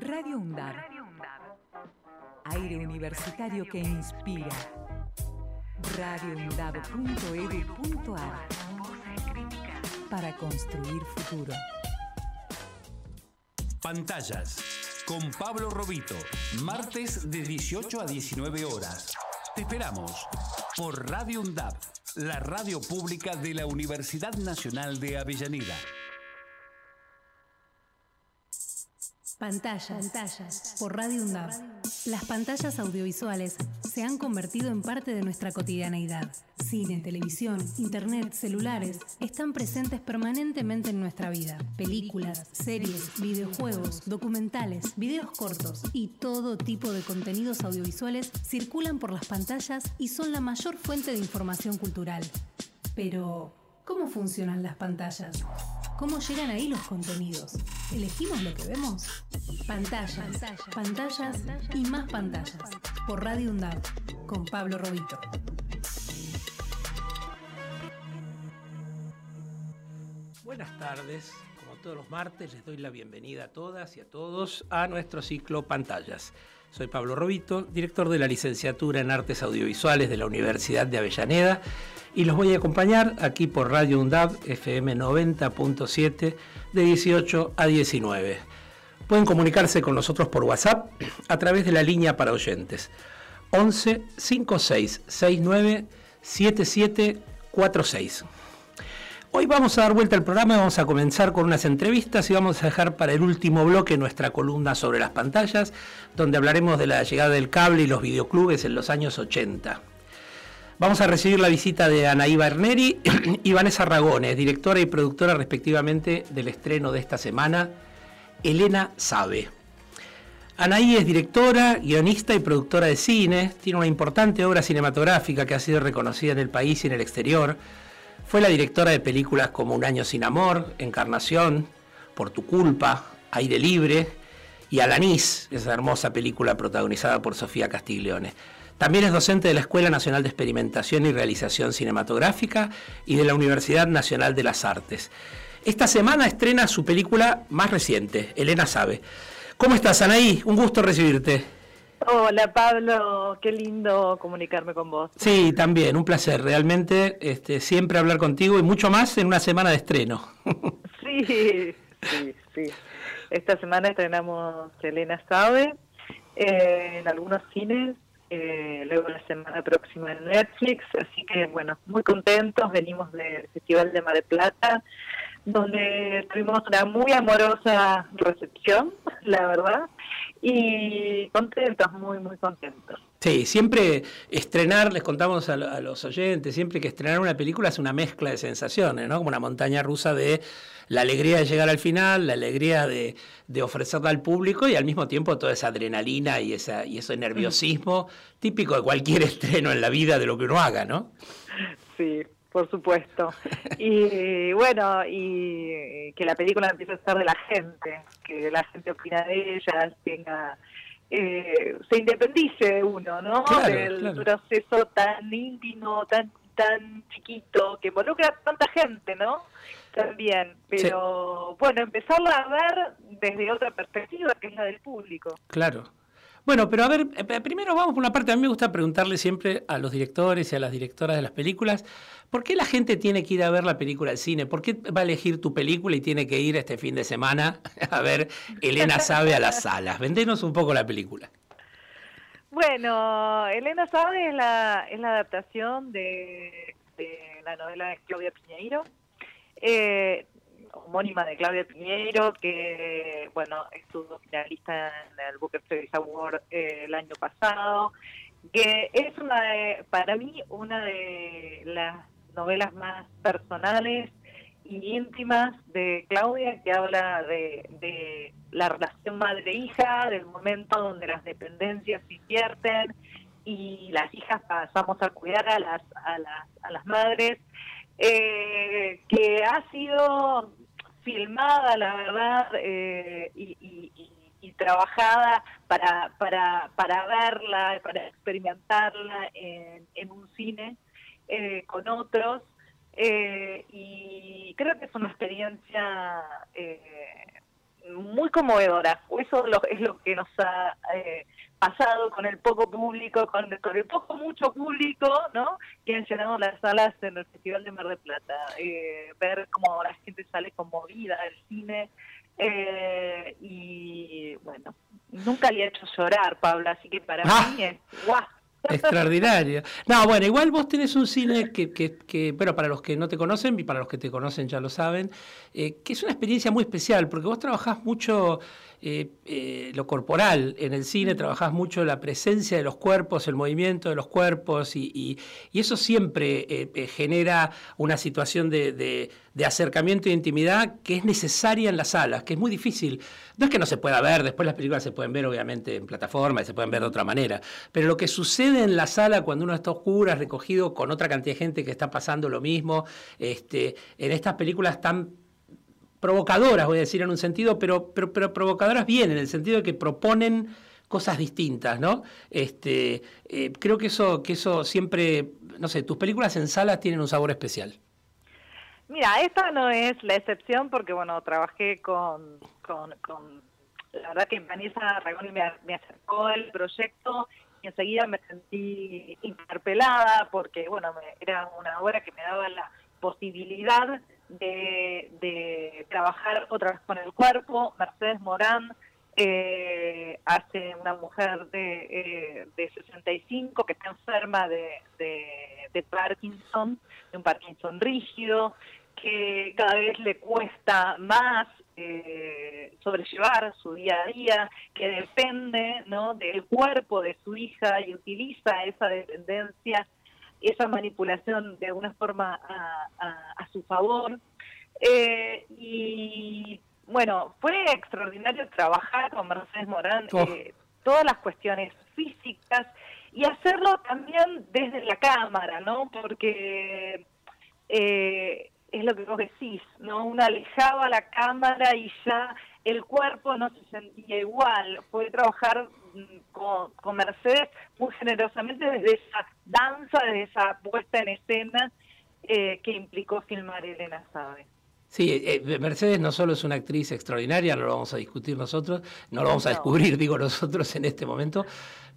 Radio UNDAB. Aire universitario que inspira. radioundab.edu.ar Para construir futuro. Pantallas. Con Pablo Robito. Martes de 18 a 19 horas. Te esperamos por Radio UNDAB, la radio pública de la Universidad Nacional de Avellaneda. Pantallas, pantallas, por Radio UNDAB. Las pantallas audiovisuales se han convertido en parte de nuestra cotidianeidad. Cine, televisión, internet, celulares están presentes permanentemente en nuestra vida. Películas, series, videojuegos, documentales, videos cortos y todo tipo de contenidos audiovisuales circulan por las pantallas y son la mayor fuente de información cultural. Pero, ¿cómo funcionan las pantallas? ¿Cómo llegan ahí los contenidos? ¿Elegimos lo que vemos? Pantallas, pantallas y más pantallas. Por Radio UNDAB, con Pablo Robito. Buenas tardes, como todos los martes les doy la bienvenida a todas y a todos a nuestro ciclo Pantallas. Soy Pablo Robito, director de la licenciatura en Artes Audiovisuales de la Universidad de Avellaneda y los voy a acompañar aquí por Radio UNDAB FM 90.7 de 18 a 19. Pueden comunicarse con nosotros por WhatsApp a través de la línea para oyentes 11 56 69 7746. Hoy vamos a dar vuelta al programa vamos a comenzar con unas entrevistas y vamos a dejar para el último bloque nuestra columna sobre las pantallas, donde hablaremos de la llegada del cable y los videoclubes en los años 80. Vamos a recibir la visita de Anaí Berneri y Vanessa Ragones, directora y productora respectivamente del estreno de esta semana, Elena Sabe. Anaí es directora, guionista y productora de cine, tiene una importante obra cinematográfica que ha sido reconocida en el país y en el exterior, fue la directora de películas como Un año sin amor, Encarnación, Por tu culpa, Aire libre y Alanis, esa hermosa película protagonizada por Sofía Castiglione. También es docente de la Escuela Nacional de Experimentación y Realización Cinematográfica y de la Universidad Nacional de las Artes. Esta semana estrena su película más reciente, Elena Sabe. ¿Cómo estás, Anaí? Un gusto recibirte. Hola Pablo, qué lindo comunicarme con vos. Sí, también, un placer, realmente este, siempre hablar contigo y mucho más en una semana de estreno. Sí, sí, sí. Esta semana estrenamos Elena Sabe eh, en algunos cines, eh, luego la semana próxima en Netflix, así que bueno, muy contentos, venimos del Festival de Mar del Plata, donde tuvimos una muy amorosa recepción, la verdad, y contentos, muy, muy contentos. Sí, siempre estrenar, les contamos a, los oyentes, siempre que estrenar una película es una mezcla de sensaciones, ¿no? Como una montaña rusa de la alegría de llegar al final, la alegría de, de ofrecerla al público y al mismo tiempo toda esa adrenalina y, esa, y ese nerviosismo típico de cualquier estreno en la vida de lo que uno haga, ¿no? Sí, por supuesto. Y bueno, y que la película empiece a ser de la gente, que la gente opina de ella, tenga eh, se independice de uno, ¿no? Del proceso tan íntimo, tan tan chiquito, que involucra a tanta gente, ¿no? También, pero bueno, empezarla a ver desde otra perspectiva, que es la del público. Claro, bueno, pero a ver, eh, primero vamos por una parte. A mí me gusta preguntarle siempre a los directores y a las directoras de las películas, ¿por qué la gente tiene que ir a ver la película al cine? ¿Por qué va a elegir tu película y tiene que ir este fin de semana a ver Elena Sabe a las salas? Vendenos un poco la película. Bueno, Elena Sabe es la, es la adaptación de, la novela de Claudia Piñeiro. Eh, homónima de Claudia Piñeiro, que bueno estuvo finalista en el Booker Prize Award eh, el año pasado, que es una de, para mí una de las novelas más personales íntimas de Claudia, que habla de, la relación madre-hija, del momento donde las dependencias se invierten y las hijas pasamos a cuidar a las, a las, a las madres, eh, que ha sido filmada, la verdad, eh, y, trabajada para, para, para verla, para experimentarla en, un cine eh, con otros. Eh, y creo que es una experiencia muy conmovedora. Eso es lo que nos ha eh, pasado con el poco público, con, el poco mucho público, ¿no? Que han llenado las salas en el Festival de Mar del Plata. Eh, ver cómo la gente sale conmovida del cine. Eh, y bueno, nunca le ha hecho llorar, Pablo, así que para ah. mí es guau. Extraordinario. No, bueno, igual vos tenés un cine que, que, que, bueno, para los que no te conocen y para los que te conocen ya lo saben, eh, que es una experiencia muy especial, porque vos trabajás mucho eh, eh, lo corporal. En el cine trabajás mucho la presencia de los cuerpos, el movimiento de los cuerpos, y, eso siempre eh, genera una situación de, acercamiento e intimidad que es necesaria en las salas, que es muy difícil. No es que no se pueda ver, después las películas se pueden ver obviamente en plataforma y se pueden ver de otra manera, pero lo que sucede en la sala cuando uno está oscura, recogido con otra cantidad de gente que está pasando lo mismo, este, en estas películas tan provocadoras, voy a decir en un sentido, pero, pero, pero provocadoras bien, en el sentido de que proponen cosas distintas, ¿no? Este, eh, creo que eso, que eso siempre, no sé, tus películas en salas tienen un sabor especial. Mira, esta no es la excepción porque, bueno, trabajé con, con, la verdad que Vanessa Ragoni me, me acercó el proyecto y enseguida me sentí interpelada porque, bueno, era una obra que me daba la posibilidad de, trabajar otra vez con el cuerpo. Mercedes Morán eh, hace una mujer de, eh, de 65 que está enferma de, de, Parkinson, de un Parkinson rígido, que cada vez le cuesta más eh, sobrellevar su día a día, que depende ¿no? del cuerpo de su hija y utiliza esa dependencia esa manipulación de alguna forma a, su favor. Eh, y bueno, fue extraordinario trabajar con Mercedes Morán eh, todas las cuestiones físicas y hacerlo también desde la cámara, ¿no? Porque eh, es lo que vos decís, ¿no? Uno alejaba la cámara y ya el cuerpo no se sentía igual. Fue trabajar con, con, Mercedes muy generosamente desde esa danza, desde esa puesta en escena eh, que implicó filmar Elena Sabe. Sí, eh, Mercedes no solo es una actriz extraordinaria, no lo vamos a discutir nosotros, no lo vamos a descubrir, digo nosotros en este momento,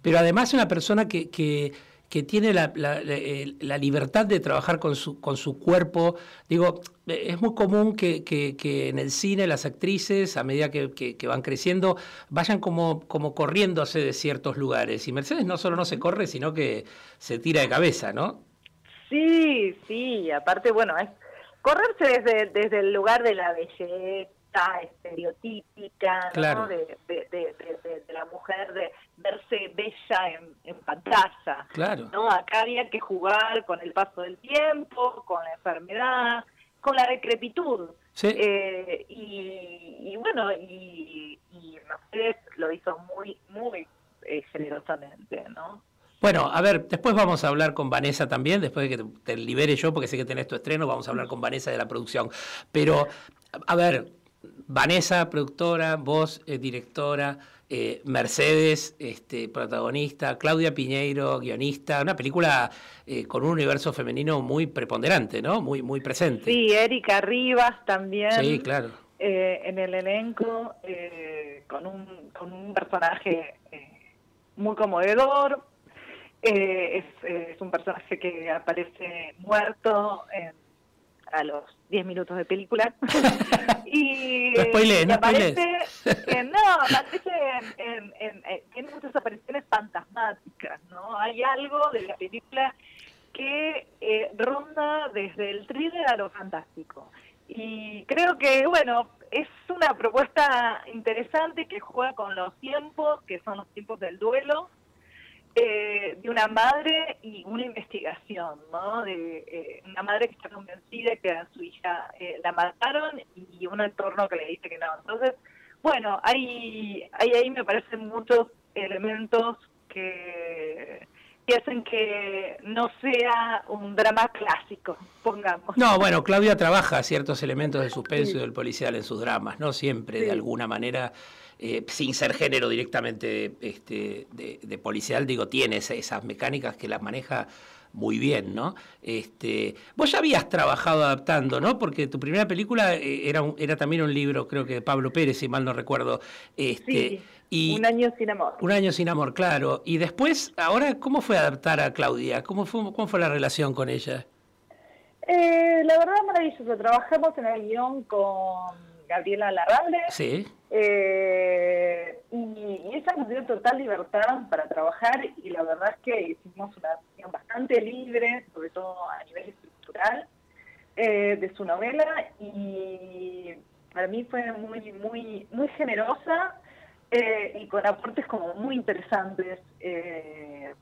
pero además es una persona que, que que tiene la, la, libertad de trabajar con su, con su cuerpo. Digo, es muy común que, que, en el cine las actrices, a medida que, van creciendo, vayan como, como corriéndose de ciertos lugares. Y Mercedes no solo no se corre, sino que se tira de cabeza, ¿no? Sí, sí, aparte, bueno, es correrse desde, desde el lugar de la belleza estereotípica ¿no? de, la mujer de verse bella en, pantalla. Claro. ¿no? Acá había que jugar con el paso del tiempo, con la enfermedad, con la decrepitud. Eh, y, bueno, y, y Mercedes lo hizo muy, muy eh, generosamente, ¿no? Bueno, a ver, después vamos a hablar con Vanessa también, después de que te libere yo, porque sé que tenés tu estreno, vamos a hablar con Vanessa de la producción. Pero, a ver, Vanessa, productora, vos, eh, directora, eh, Mercedes, este, protagonista, Claudia Piñeiro, guionista, una película eh, con un universo femenino muy preponderante, ¿no? Muy, muy presente. Sí, Erika Rivas también. Sí, claro. en el elenco, con, un, con un personaje muy conmovedor. Es, es, un personaje que aparece muerto en a los 10 minutos de película. y, no aparece, no, aparece en, en, tiene muchas apariciones fantasmáticas, ¿no? Hay algo de la película que eh, ronda desde el thriller a lo fantástico. Y creo que, bueno, es una propuesta interesante que juega con los tiempos, que son los tiempos del duelo, eh, de una madre y una investigación, ¿no? De eh, una madre que está convencida que a su hija eh, la mataron y un entorno que le dice que no. Entonces, bueno, hay, hay ahí me parecen muchos elementos que, que hacen que no sea un drama clásico, pongamos. No, bueno, Claudia trabaja ciertos elementos del suspenso y del policial en sus dramas, ¿no? Siempre, de alguna manera eh, sin ser género directamente este, de, policial, digo, tiene esas mecánicas que las maneja muy bien, ¿no? Este, vos ya habías trabajado adaptando, ¿no? Porque tu primera película eh, era, era también un libro, creo que de Pablo Pérez, si mal no recuerdo. Este, sí, un año sin amor. Un año sin amor, claro. Y después, ahora, ¿cómo fue adaptar a Claudia? ¿Cómo fue, cómo fue la relación con ella? Eh, la verdad, maravilloso. Trabajamos en el guion con Gabriela Larralde. Sí. Eh, y, ella nos dio total libertad para trabajar y la verdad es que hicimos una acción bastante libre, sobre todo a nivel estructural, eh, de su novela y para mí fue muy, muy, muy generosa eh, y con aportes como muy interesantes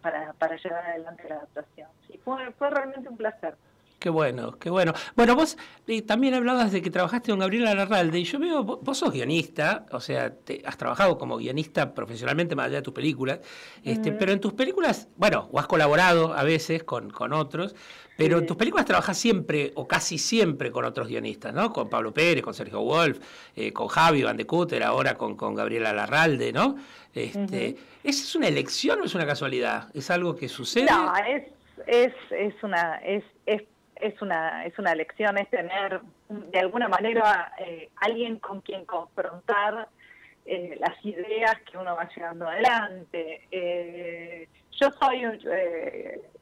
para, para llevar adelante la adaptación. Y fue, fue realmente un placer. Qué bueno, qué bueno. Bueno, vos eh, también hablabas de que trabajaste con Gabriela Larralde y yo veo, vos, sos guionista, o sea, te, has trabajado como guionista profesionalmente más allá de tus películas, este, pero en tus películas, bueno, o has colaborado a veces con, con otros, pero en tus películas trabajas siempre o casi siempre con otros guionistas, ¿no? Con Pablo Pérez, con Sergio Wolf, eh, con Javi Van de Cutter, ahora con, con Gabriela Larralde, ¿no? Este, ¿Es una elección o es una casualidad? ¿Es algo que sucede? No, es, es, es una... Es, es es una, es una lección, es tener de alguna manera eh, alguien con quien confrontar eh, las ideas que uno va llevando adelante. Eh, yo soy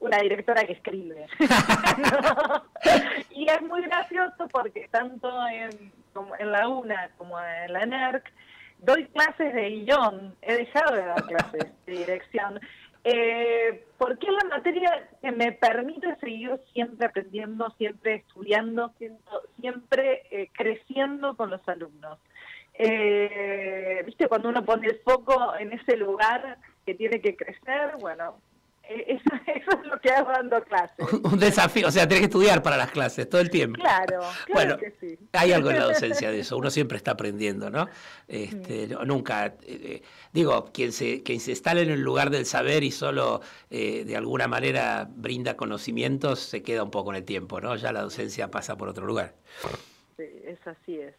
una directora que escribe. y es muy gracioso porque tanto en la UNA como en la NERC doy clases de guion, he dejado de dar clases de dirección. Eh, porque es la materia que me permite seguir siempre aprendiendo, siempre estudiando, siempre eh, creciendo con los alumnos. Eh, ¿Viste? Cuando uno pone el foco en ese lugar que tiene que crecer, bueno, eso, es lo que hago dando clases. Un desafío, o sea, tienes que estudiar para las clases todo el tiempo. Claro, claro que sí. Hay algo en la docencia de eso, uno siempre está aprendiendo, ¿no? Este, nunca, eh, eh, digo, quien se, quien se instala en el lugar del saber y solo eh, de alguna manera brinda conocimientos, se queda un poco en el tiempo, ¿no? Ya la docencia pasa por otro lugar. Sí, es así es.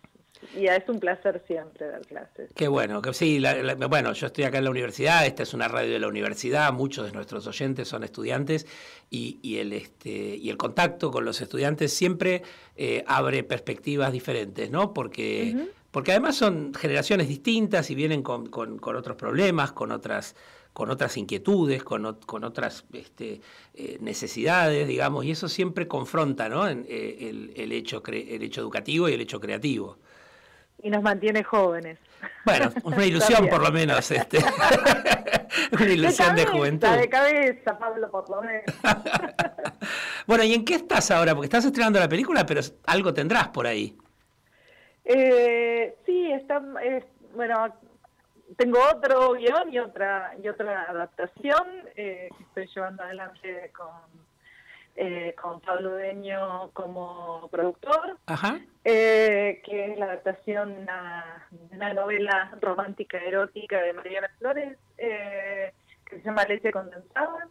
Y es un placer siempre dar clases. Qué bueno, que sí, bueno, yo estoy acá en la universidad, esta es una radio de la universidad, muchos de nuestros oyentes son estudiantes y, el, este, y el contacto con los estudiantes siempre eh, abre perspectivas diferentes, ¿no? Porque, porque además son generaciones distintas y vienen con, otros problemas, con otras con otras inquietudes, con, con otras este, eh, necesidades, digamos, y eso siempre confronta ¿no? Eh, el, el, hecho el hecho educativo y el hecho creativo y nos mantiene jóvenes. Bueno, una ilusión por lo menos, este. una ilusión de, juventud. De cabeza, Pablo, por lo menos. bueno, ¿y en qué estás ahora? Porque estás estrenando la película, pero algo tendrás por ahí. Eh, sí, está, bueno, tengo otro guion y otra y otra adaptación eh, que estoy llevando adelante con eh, con Pablo Deño como productor, eh, que es la adaptación de una, novela romántica erótica de Mariana Flores, eh, que se llama Leche Condensada,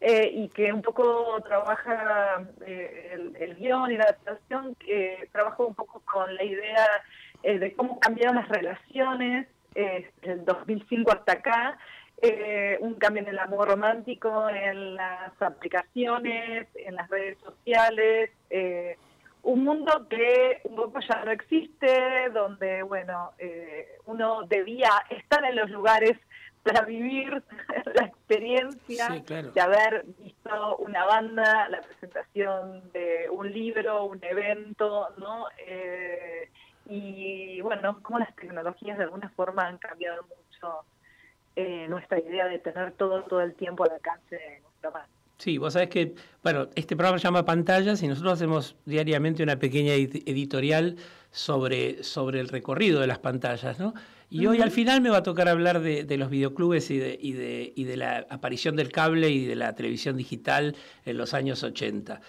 y que un poco trabaja el, el, guion y la adaptación, que trabaja un poco con la idea de cómo cambiaron las relaciones desde el 2005 hasta acá, eh, un cambio en el amor romántico, en las aplicaciones, en las redes sociales, eh, un mundo que un poco ya no existe, donde, bueno, eh, uno debía estar en los lugares para vivir la experiencia de haber visto una banda, la presentación de un libro, un evento, ¿no? y bueno, como las tecnologías de alguna forma han cambiado mucho eh, nuestra idea de tener todo todo el tiempo al alcance de nuestra mano. Sí, vos sabés que, bueno, este programa se llama Pantallas y nosotros hacemos diariamente una pequeña editorial sobre, sobre el recorrido de las pantallas, ¿no? Y hoy al final me va a tocar hablar de, los videoclubes y de, y, de, y de la aparición del cable y de la televisión digital en los años 80.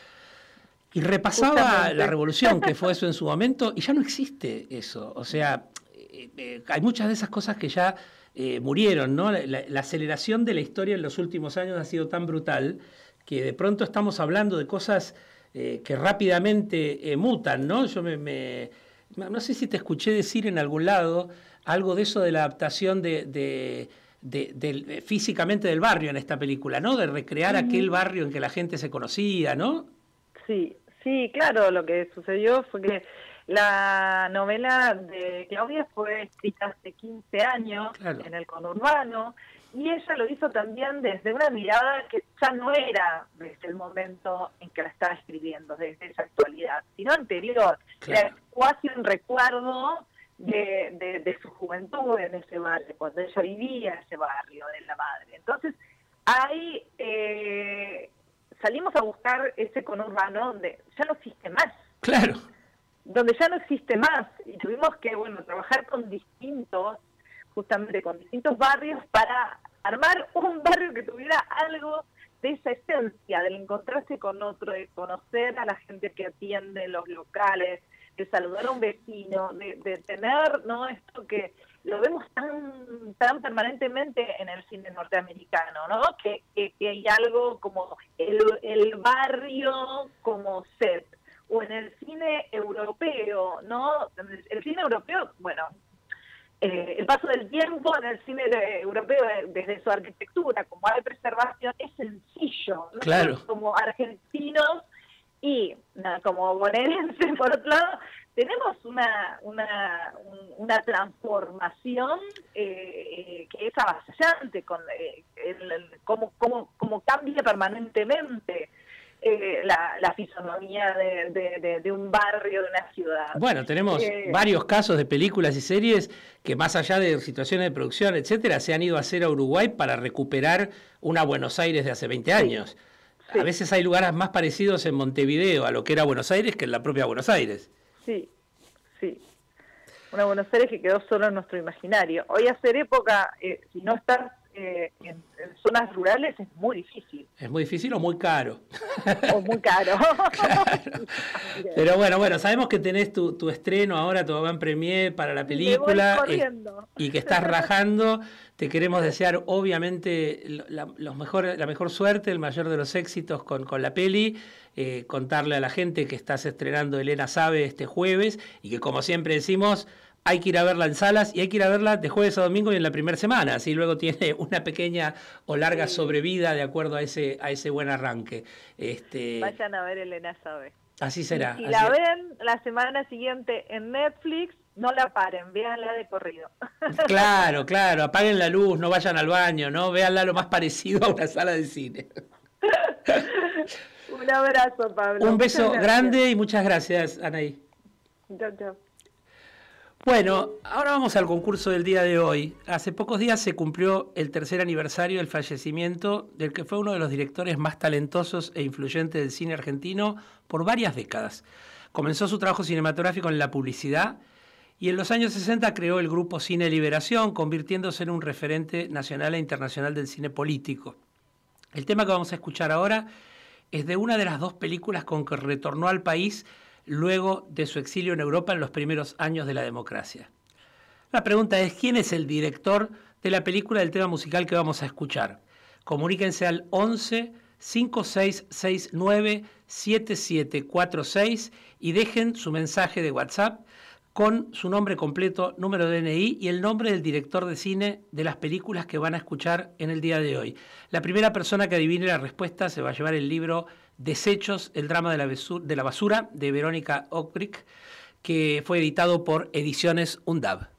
Y repasaba la revolución que fue eso en su momento y ya no existe eso. O sea, eh, eh, hay muchas de esas cosas que ya eh, murieron, ¿no? La, aceleración de la historia en los últimos años ha sido tan brutal que de pronto estamos hablando de cosas eh, que rápidamente eh, mutan, ¿no? Yo me, no sé si te escuché decir en algún lado algo de eso de la adaptación de, de, físicamente del barrio en esta película, ¿no? De recrear aquel barrio en que la gente se conocía, ¿no? Sí, sí, claro, lo que sucedió fue que la novela de Claudia fue escrita hace 15 años en el conurbano y ella lo hizo también desde una mirada que ya no era desde el momento en que la estaba escribiendo, desde esa actualidad, sino anterior. Era casi un recuerdo de, de, su juventud en ese barrio, cuando ella vivía en ese barrio de la madre. Entonces, ahí eh, salimos a buscar ese conurbano donde ya no existe más. Claro donde ya no existe más y tuvimos que bueno trabajar con distintos justamente con distintos barrios para armar un barrio que tuviera algo de esa esencia del encontrarse con otro de conocer a la gente que atiende los locales de saludar a un vecino de, tener no esto que lo vemos tan tan permanentemente en el cine norteamericano no que, que, hay algo como el, el barrio como set o en el cine europeo, ¿no? El cine europeo, bueno, eh, el paso del tiempo en el cine europeo eh, desde su arquitectura, como hay preservación, es sencillo, ¿no? Claro. Como argentinos y como bonaerenses, por otro lado, tenemos una, una, una transformación eh, que es avasallante, con el, cómo, cómo, cómo cambia permanentemente eh, la, fisonomía de, un barrio, de una ciudad. Bueno, tenemos eh, varios casos de películas y series que más allá de situaciones de producción, etcétera, se han ido a hacer a Uruguay para recuperar una Buenos Aires de hace 20 años. A veces hay lugares más parecidos en Montevideo a lo que era Buenos Aires que en la propia Buenos Aires. Sí, sí. Una Buenos Aires que quedó solo en nuestro imaginario. Hoy hacer época, eh, si no estás eh, en, zonas rurales es muy difícil. Es muy difícil o muy caro. O muy caro. Pero bueno, bueno, sabemos que tenés tu, estreno ahora, tu van premier para la película eh, y que estás rajando. Te queremos desear obviamente la, los mejor, la mejor suerte, el mayor de los éxitos con, con la peli. Eh, contarle a la gente que estás estrenando Elena Sabe este jueves y que como siempre decimos hay que ir a verla en salas y hay que ir a verla de jueves a domingo y en la primera semana, así luego tiene una pequeña o larga sobrevida de acuerdo a ese, a ese buen arranque. Este... Vayan a ver Elena Sabe. Así será. Si la ven la semana siguiente en Netflix, no la paren, véanla de corrido. Claro, claro, apaguen la luz, no vayan al baño, ¿no? Véanla lo más parecido a una sala de cine. Un abrazo, Pablo. Un beso grande y muchas gracias, Anaí. Chao, chao. Bueno, ahora vamos al concurso del día de hoy. Hace pocos días se cumplió el tercer aniversario del fallecimiento del que fue uno de los directores más talentosos e influyentes del cine argentino por varias décadas. Comenzó su trabajo cinematográfico en la publicidad y en los años 60 creó el grupo Cine Liberación, convirtiéndose en un referente nacional e internacional del cine político. El tema que vamos a escuchar ahora es de una de las dos películas con que retornó al país luego de su exilio en Europa en los primeros años de la democracia. La pregunta es, ¿quién es el director de la película del tema musical que vamos a escuchar? Comuníquense al 11 5669 7746 y dejen su mensaje de WhatsApp con su nombre completo, número de DNI y el nombre del director de cine de las películas que van a escuchar en el día de hoy. La primera persona que adivine la respuesta se va a llevar el libro Desechos, el drama de la, de la basura de Verónica Ockbrick, que fue editado por Ediciones UNDAB.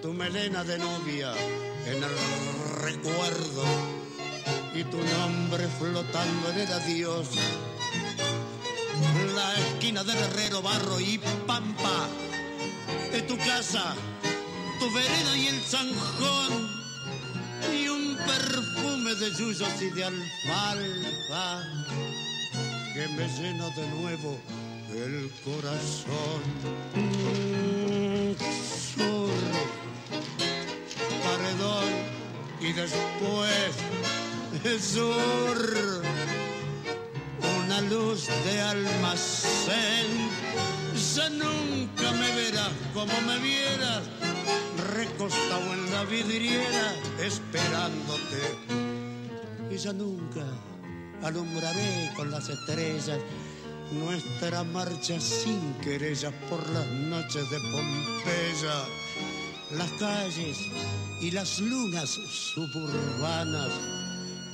Tu melena de novia en el recuerdo y tu nombre flotando en el adiós. La esquina del herrero, barro y pampa, de tu casa, tu vereda y el zanjón, y un perfume de yuyos y de alfalfa que me llena de nuevo el corazón. Sur, paredón y después el una luz de almacén. Ya nunca me verás como me vieras, recostado en la vidriera, esperándote. Y ya nunca alumbraré con las estrellas nuestra marcha sin querellas por las noches de Pompeya, las calles y las lunas suburbanas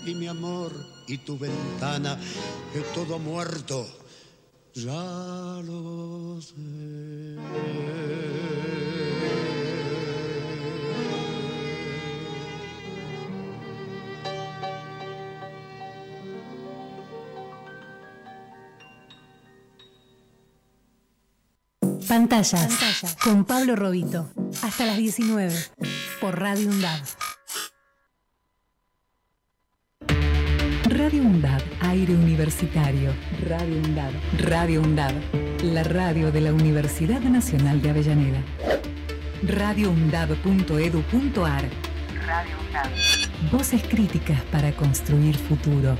y mi amor y tu ventana, que todo muerto, ya lo sé. Pantallas, con Pablo Robito. Hasta las 19 por Radio UNDAD. Radio UNDAD, aire universitario. Radio UNDAD, Radio UNDAD, la radio de la Universidad Nacional de Avellaneda. radioundad.edu.ar Radio UNDAD. Voces críticas para construir futuro.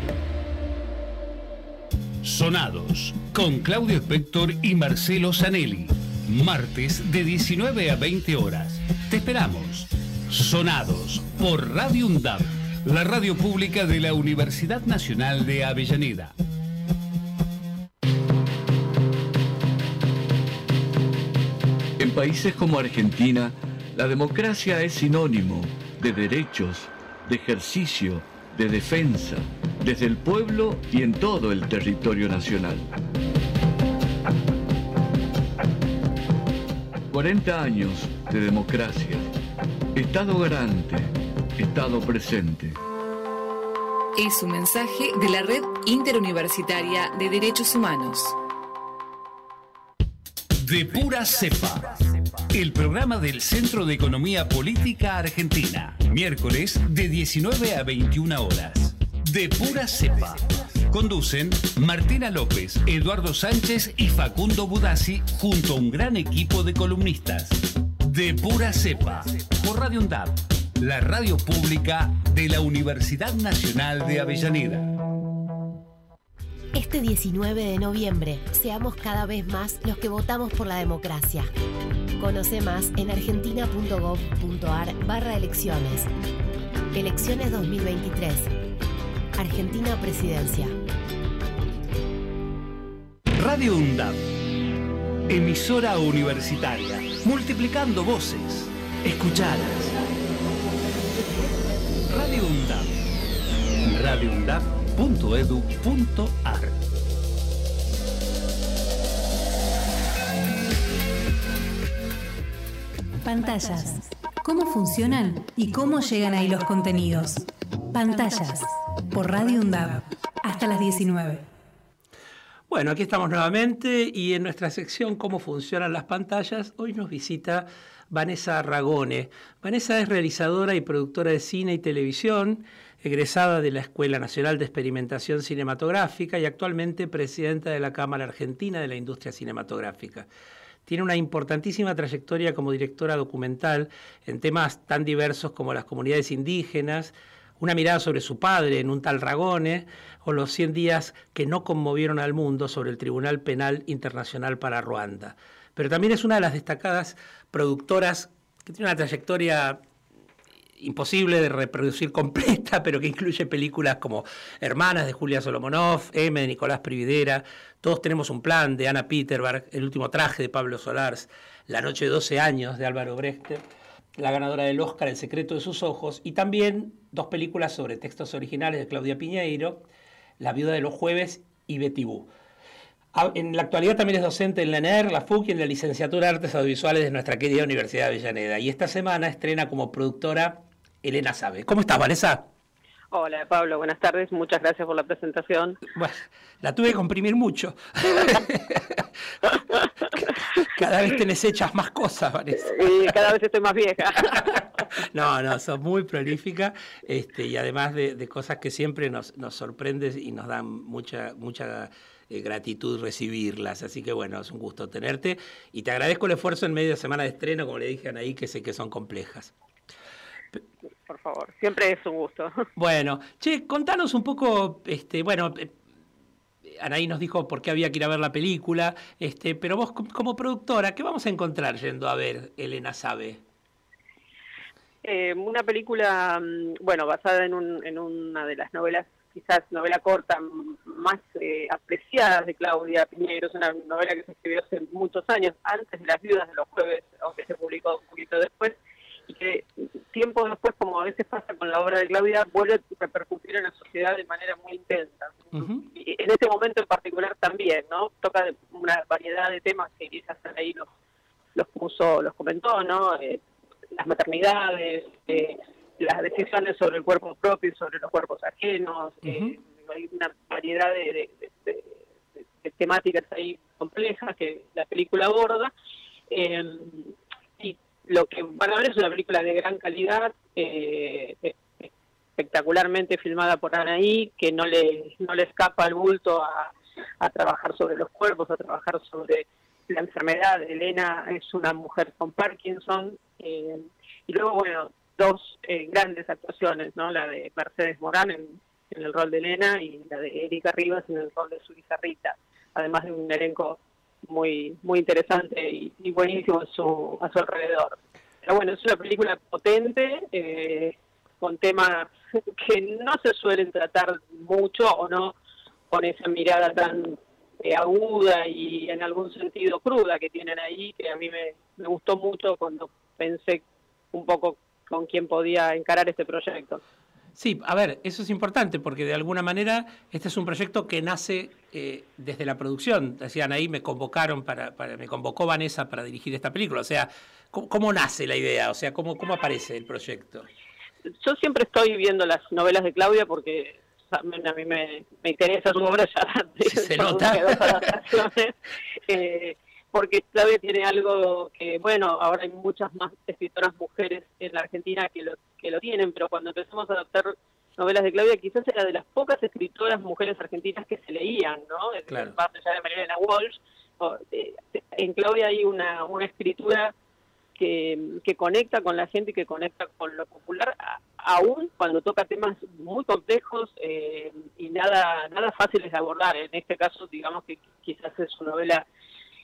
Sonados, con Claudio Spector y Marcelo Zanelli. Martes de 19 a 20 horas. Te esperamos. Sonados por Radio UNDAB, la radio pública de la Universidad Nacional de Avellaneda. En países como Argentina, la democracia es sinónimo de derechos, de ejercicio, de defensa, desde el pueblo y en todo el territorio nacional. 40 años de democracia. Estado garante, Estado presente. Es un mensaje de la Red Interuniversitaria de Derechos Humanos. De pura cepa. El programa del Centro de Economía Política Argentina. Miércoles de 19 a 21 horas. De pura cepa. Conducen Martina López, Eduardo Sánchez y Facundo Budassi junto a un gran equipo de columnistas. De pura cepa. Por Radio UNDAP, la radio pública de la Universidad Nacional de Avellaneda. Este 19 de noviembre, seamos cada vez más los que votamos por la democracia. Conoce más en argentina.gov.ar barra elecciones. Elecciones 2023. Argentina Presidencia. Radio UNDAP. Emisora universitaria. Multiplicando voces. Escuchadas. Radio UNDAP. radioundap.edu.ar Pantallas. ¿Cómo funcionan y cómo llegan ahí los contenidos? Pantallas. Por Radio UNDAB. Hasta las 19. Bueno, aquí estamos nuevamente y en nuestra sección Cómo funcionan las pantallas, hoy nos visita Vanessa Ragone. Vanessa es realizadora y productora de cine y televisión, egresada de la Escuela Nacional de Experimentación Cinematográfica y actualmente presidenta de la Cámara Argentina de la Industria Cinematográfica. Tiene una importantísima trayectoria como directora documental en temas tan diversos como las comunidades indígenas, una mirada sobre su padre en un tal Ragone o los 100 días que no conmovieron al mundo sobre el Tribunal Penal Internacional para Ruanda. Pero también es una de las destacadas productoras que tiene una trayectoria imposible de reproducir completa, pero que incluye películas como Hermanas de Julia Solomonov, M de Nicolás Prividera, Todos tenemos un plan de Ana Peterberg, El último traje de Pablo Solars, La noche de 12 años de Álvaro Brechter, la ganadora del Oscar El secreto de sus ojos y también dos películas sobre textos originales de Claudia Piñeiro, La viuda de los jueves y Betibú. En la actualidad también es docente en la ENER, la FUC y en la licenciatura de Artes Audiovisuales de nuestra querida Universidad de Avellaneda. Y esta semana estrena como productora Elena Sabe. ¿Cómo estás, Vanessa? Hola Pablo, buenas tardes, muchas gracias por la presentación. Bueno, la tuve que comprimir mucho. cada vez tenés hechas más cosas, Vanessa. Y cada vez estoy más vieja. no, no, sos muy prolífica este, y además de, cosas que siempre nos, nos sorprendes y nos dan mucha, mucha eh, gratitud recibirlas. Así que bueno, es un gusto tenerte y te agradezco el esfuerzo en medio de semana de estreno, como le dije a Anaí, que sé que son complejas. Por favor, siempre es un gusto. Bueno, che, contanos un poco, este, bueno, eh, Anaí nos dijo por qué había que ir a ver la película, este, pero vos como productora, ¿qué vamos a encontrar yendo a ver Elena Sabe? Eh, una película, mm, bueno, basada en, un, en una de las novelas, quizás novela corta más eh, apreciadas de Claudia Piñero, es una novela que se escribió hace muchos años, antes de Las Viudas de los Jueves, aunque se publicó un poquito después, y que tiempo después, como a veces pasa con la obra de Claudia, vuelve a repercutir en la sociedad de manera muy intensa. Y en este momento en particular también, ¿no? Toca una variedad de temas que quizás ahí los, los puso, los comentó, ¿no? Eh, las maternidades, eh, las decisiones sobre el cuerpo propio y sobre los cuerpos ajenos, eh, hay una variedad de, temáticas ahí complejas que la película aborda. y lo que van a ver es una película de gran calidad, eh, espectacularmente filmada por Anaí, que no le, no le escapa al bulto a, trabajar sobre los cuerpos, a trabajar sobre la enfermedad. Elena es una mujer con Parkinson. Eh, y luego, bueno, dos eh, grandes actuaciones, ¿no? La de Mercedes Morán en, el rol de Elena y la de Erika Rivas en el rol de su hija Rita, además de un elenco muy muy interesante y, buenísimo a su, a su alrededor. Pero bueno, es una película potente, eh, con temas que no se suelen tratar mucho o no con esa mirada tan eh, aguda y en algún sentido cruda que tienen ahí, que a mí me, gustó mucho cuando pensé un poco con quién podía encarar este proyecto. Sí, a ver, eso es importante porque de alguna manera este es un proyecto que nace eh, desde la producción. Decían ahí, me convocaron para, me convocó Vanessa para dirigir esta película. O sea, ¿cómo, nace la idea? O sea, ¿cómo, ¿cómo aparece el proyecto? Yo siempre estoy viendo las novelas de Claudia porque a mí me, interesa su obra ya se nota. Eh, porque Claudia tiene algo que, bueno, ahora hay muchas más escritoras mujeres en la Argentina que lo, que lo tienen, pero cuando empezamos a adaptar novelas de Claudia, quizás era de las pocas escritoras mujeres argentinas que se leían, ¿no? Claro. ya de Mariana Walsh. Eh, en Claudia hay una, una escritura que, que, conecta con la gente y que conecta con lo popular, aún cuando toca temas muy complejos eh, y nada nada fáciles de abordar. En este caso, digamos que quizás es una novela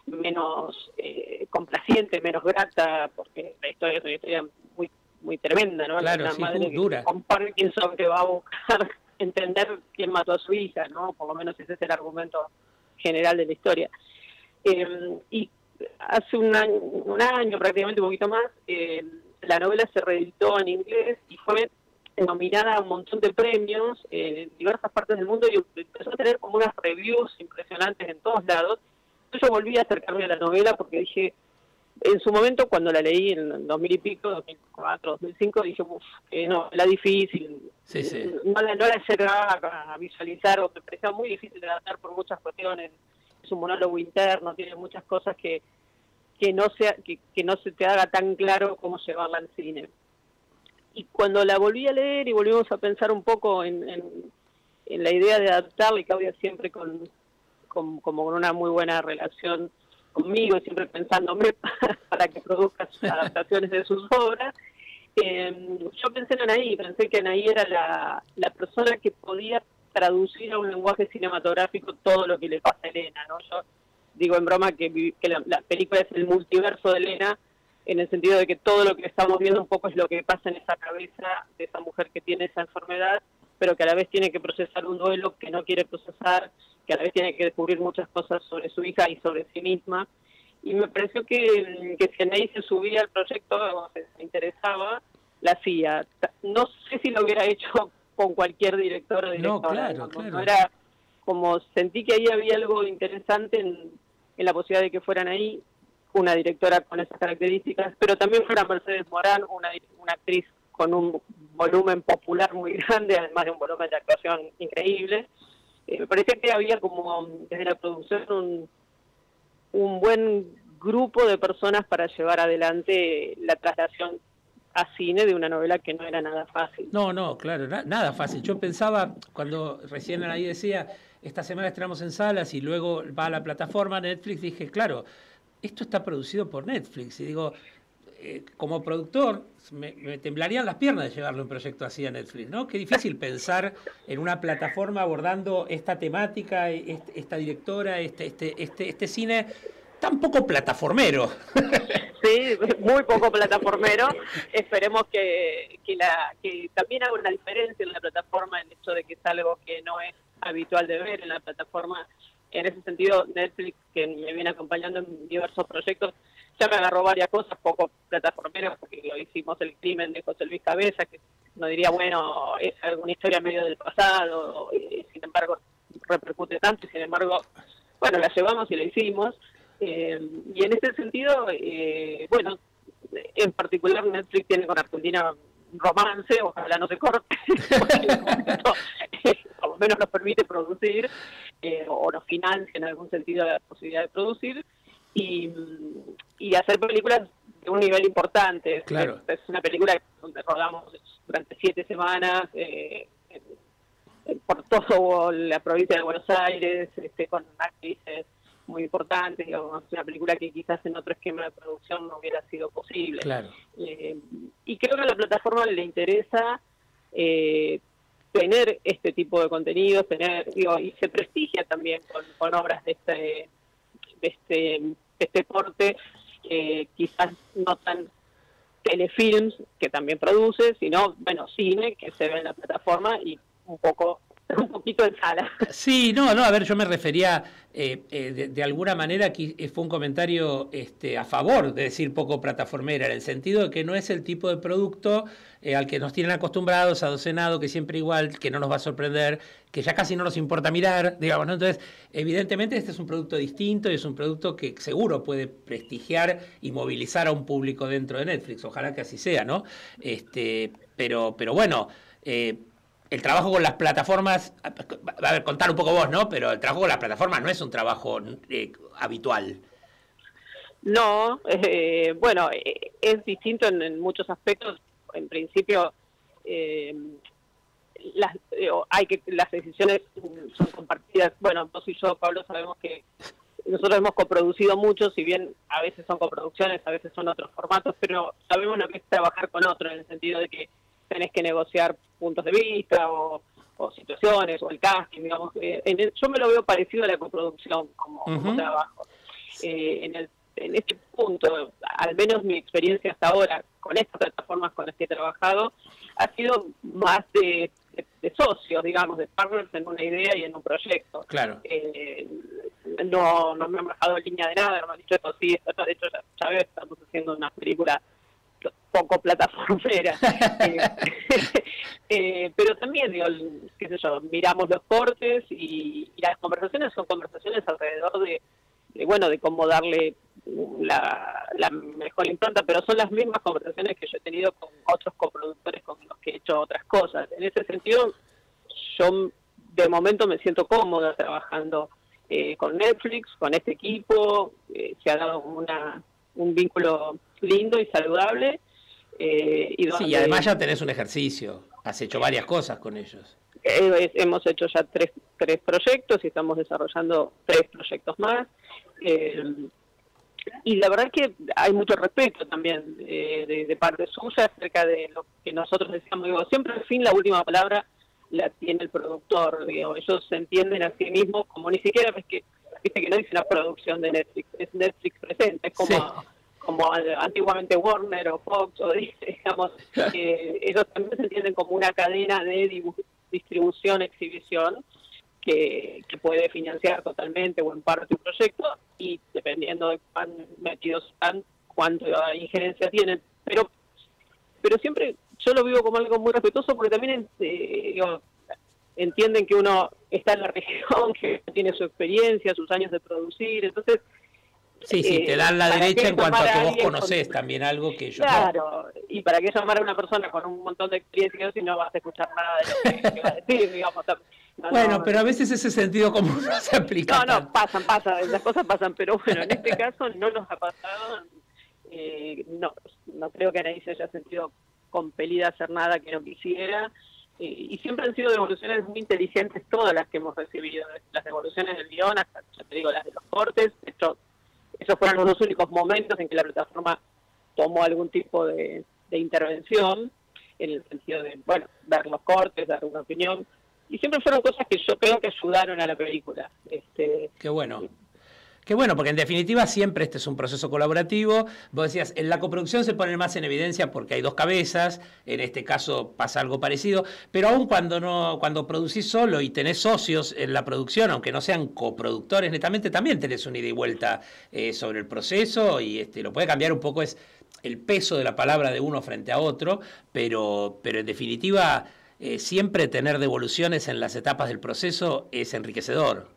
menos eh, complaciente, menos grata, porque la historia es una historia muy muy tremenda, ¿no? Claro, sí, madre dura. Con Parkinson que va a buscar entender quién mató a su hija, ¿no? Por lo menos ese es el argumento general de la historia. Eh, y hace un año, un año, prácticamente un poquito más, eh, la novela se reeditó en inglés y fue nominada a un montón de premios en diversas partes del mundo y empezó a tener como unas reviews impresionantes en todos lados. Yo volví a acercarme a la novela porque dije, en su momento cuando la leí en 2000 y pico, 2004, 2005, dije, uff, que no, la difícil, No, la, no llegaba a visualizar o me parecía muy difícil de adaptar por muchas cuestiones. Es un monólogo interno, tiene muchas cosas que que no sea que, no se te haga tan claro cómo llevarla al cine. Y cuando la volví a leer y volvimos a pensar un poco en, en, la idea de adaptarla, y Claudia siempre con, como con una muy buena relación conmigo, siempre pensándome para que produzca sus adaptaciones de sus obras. Eh, yo pensé en Anaí, pensé que Anaí era la, la persona que podía traducir a un lenguaje cinematográfico todo lo que le pasa a Elena, ¿no? Yo digo en broma que, que la, la, película es el multiverso de Elena, en el sentido de que todo lo que estamos viendo un poco es lo que pasa en esa cabeza de esa mujer que tiene esa enfermedad, pero que a la vez tiene que procesar un duelo que no quiere procesar, que a la vez tiene que descubrir muchas cosas sobre su hija y sobre sí misma. Y me pareció que, que Anaí se subía al proyecto, se, interesaba, la hacía. No sé si lo hubiera hecho con cualquier director o directora. No, claro, claro. Era como sentí que ahí había algo interesante en, en la posibilidad de que fueran ahí una directora con esas características, pero también fuera Mercedes Morán, una, una actriz con un volumen popular muy grande, además de un volumen de actuación increíble. Eh, me parecía que había como desde la producción un, un buen grupo de personas para llevar adelante la traslación a cine de una novela que no era nada fácil. No, no, claro, nada fácil. Yo pensaba, cuando recién ahí decía, esta semana estrenamos en salas y luego va a la plataforma Netflix, dije, claro, esto está producido por Netflix. Y digo, eh, como productor, me, temblarían las piernas de llevarle un proyecto así a Netflix, ¿no? Qué difícil pensar en una plataforma abordando esta temática, este, esta directora, este, este, este, este cine tan poco plataformero. Sí, muy poco plataformero. Esperemos que, que, la, que también haga una diferencia en la plataforma el hecho de que es algo que no es habitual de ver en la plataforma en ese sentido, Netflix, que me viene acompañando en diversos proyectos, ya me agarró varias cosas, poco plataformeras, porque lo hicimos el crimen de José Luis Cabeza, que no diría, bueno, es alguna historia medio del pasado, y, sin embargo repercute tanto, y sin embargo, bueno, la llevamos y la hicimos. Eh, y en ese sentido, eh, bueno, en particular Netflix tiene con Argentina romance, ojalá no se corte, por lo menos nos permite producir eh, o nos financia en algún sentido la posibilidad de producir y, y hacer películas de un nivel importante. Claro. Es, una película donde rodamos durante siete semanas eh, por toda la provincia de Buenos Aires, este, con actrices muy importante, digamos, una película que quizás en otro esquema de producción no hubiera sido posible. Claro. Eh, y creo que a la plataforma le interesa eh, tener este tipo de contenidos, tener, digo, y se prestigia también con, obras de este, de este, de este porte, eh, quizás no tan telefilms que también produce, sino, bueno, cine que se ve en la plataforma y un poco un poquito en sala. Sí, no, no, a ver, yo me refería eh, eh, de, alguna manera que fue un comentario este, a favor de decir poco plataformera, en el sentido de que no es el tipo de producto eh, al que nos tienen acostumbrados, a docenado, que siempre igual, que no nos va a sorprender, que ya casi no nos importa mirar, digamos, ¿no? Entonces, evidentemente este es un producto distinto y es un producto que seguro puede prestigiar y movilizar a un público dentro de Netflix, ojalá que así sea, ¿no? Este, pero, pero bueno, el trabajo con las plataformas, a ver, contar un poco vos, ¿no? Pero el trabajo con las plataformas no es un trabajo eh, habitual. No, eh, bueno, eh, es distinto en, muchos aspectos. En principio, las, hay que las decisiones son compartidas. Bueno, vos y yo, Pablo, sabemos que nosotros hemos coproducido mucho, si bien a veces son coproducciones, a veces son otros formatos, pero sabemos lo que es trabajar con otro, en el sentido de que tenés que negociar puntos de vista o, situaciones o el casting, digamos. Eh, yo me lo veo parecido a la coproducción como, trabajo. Eh, en, el, en este punto, al menos mi experiencia hasta ahora con estas plataformas con las que he trabajado, ha sido más de, socios, digamos, de partners en una idea y en un proyecto. Claro. Eh, no, no me han bajado línea de nada, no me han dicho esto sí, esto, de hecho ya, ya ves, estamos haciendo una película poco plataformera. Eh, eh, pero también, digo, qué sé yo, miramos los cortes y, las conversaciones son conversaciones alrededor de, bueno, de cómo darle la, mejor impronta, pero son las mismas conversaciones que yo he tenido con otros coproductores con los que he hecho otras cosas. En ese sentido, yo de momento me siento cómoda trabajando eh, con Netflix, con este equipo, se ha dado una, un vínculo lindo y saludable eh, y sí, y además ya tenés un ejercicio, has hecho varias cosas con ellos. Eh, hemos hecho ya tres, tres proyectos y estamos desarrollando tres proyectos más. Eh, y la verdad que hay mucho respeto también de, parte suya acerca de lo que nosotros decíamos. Digo, siempre al fin la última palabra la tiene el productor. Digo, ellos se entienden a sí mismos como ni siquiera es que, viste que no dice la producción de Netflix, es Netflix presente, es como como antiguamente Warner o Fox, o digamos, ellos también se entienden como una cadena de distribución, exhibición, que, puede financiar totalmente o en parte un proyecto, y dependiendo de cuán metidos están, cuánto injerencia tienen. Pero, pero siempre yo lo vivo como algo muy respetuoso porque también eh, entienden que uno está en la región, que tiene su experiencia, sus años de producir, entonces... Sí, sí, te dan la derecha en cuanto a que vos conocés también algo que yo Claro, y para qué llamar a una persona con un montón de experiencia si no vas a escuchar nada de lo que, va a decir, digamos. bueno, pero a veces ese sentido común no se aplica. No, no, pasan, pasan, las cosas pasan, pero bueno, en este caso no nos ha pasado. Eh, no, no creo que nadie se haya sentido compelida a hacer nada que no quisiera. Eh, y siempre han sido devoluciones muy inteligentes todas las que hemos recibido. Las devoluciones del guion, hasta, ya te digo, las de los cortes. Esto, esos fueron los únicos momentos en que la plataforma tomó algún tipo de, de intervención, en el sentido de, bueno, dar los cortes, dar una opinión y siempre fueron cosas que yo creo que ayudaron a la película. Este, Qué bueno. Qué bueno, porque en definitiva siempre este es un proceso colaborativo. Vos decías, en la coproducción se pone más en evidencia porque hay dos cabezas, en este caso pasa algo parecido, pero aún cuando no, cuando producís solo y tenés socios en la producción, aunque no sean coproductores netamente, también tenés una ida y vuelta eh, sobre el proceso y este, lo puede cambiar un poco es el peso de la palabra de uno frente a otro, pero, pero en definitiva eh, siempre tener devoluciones en las etapas del proceso es enriquecedor.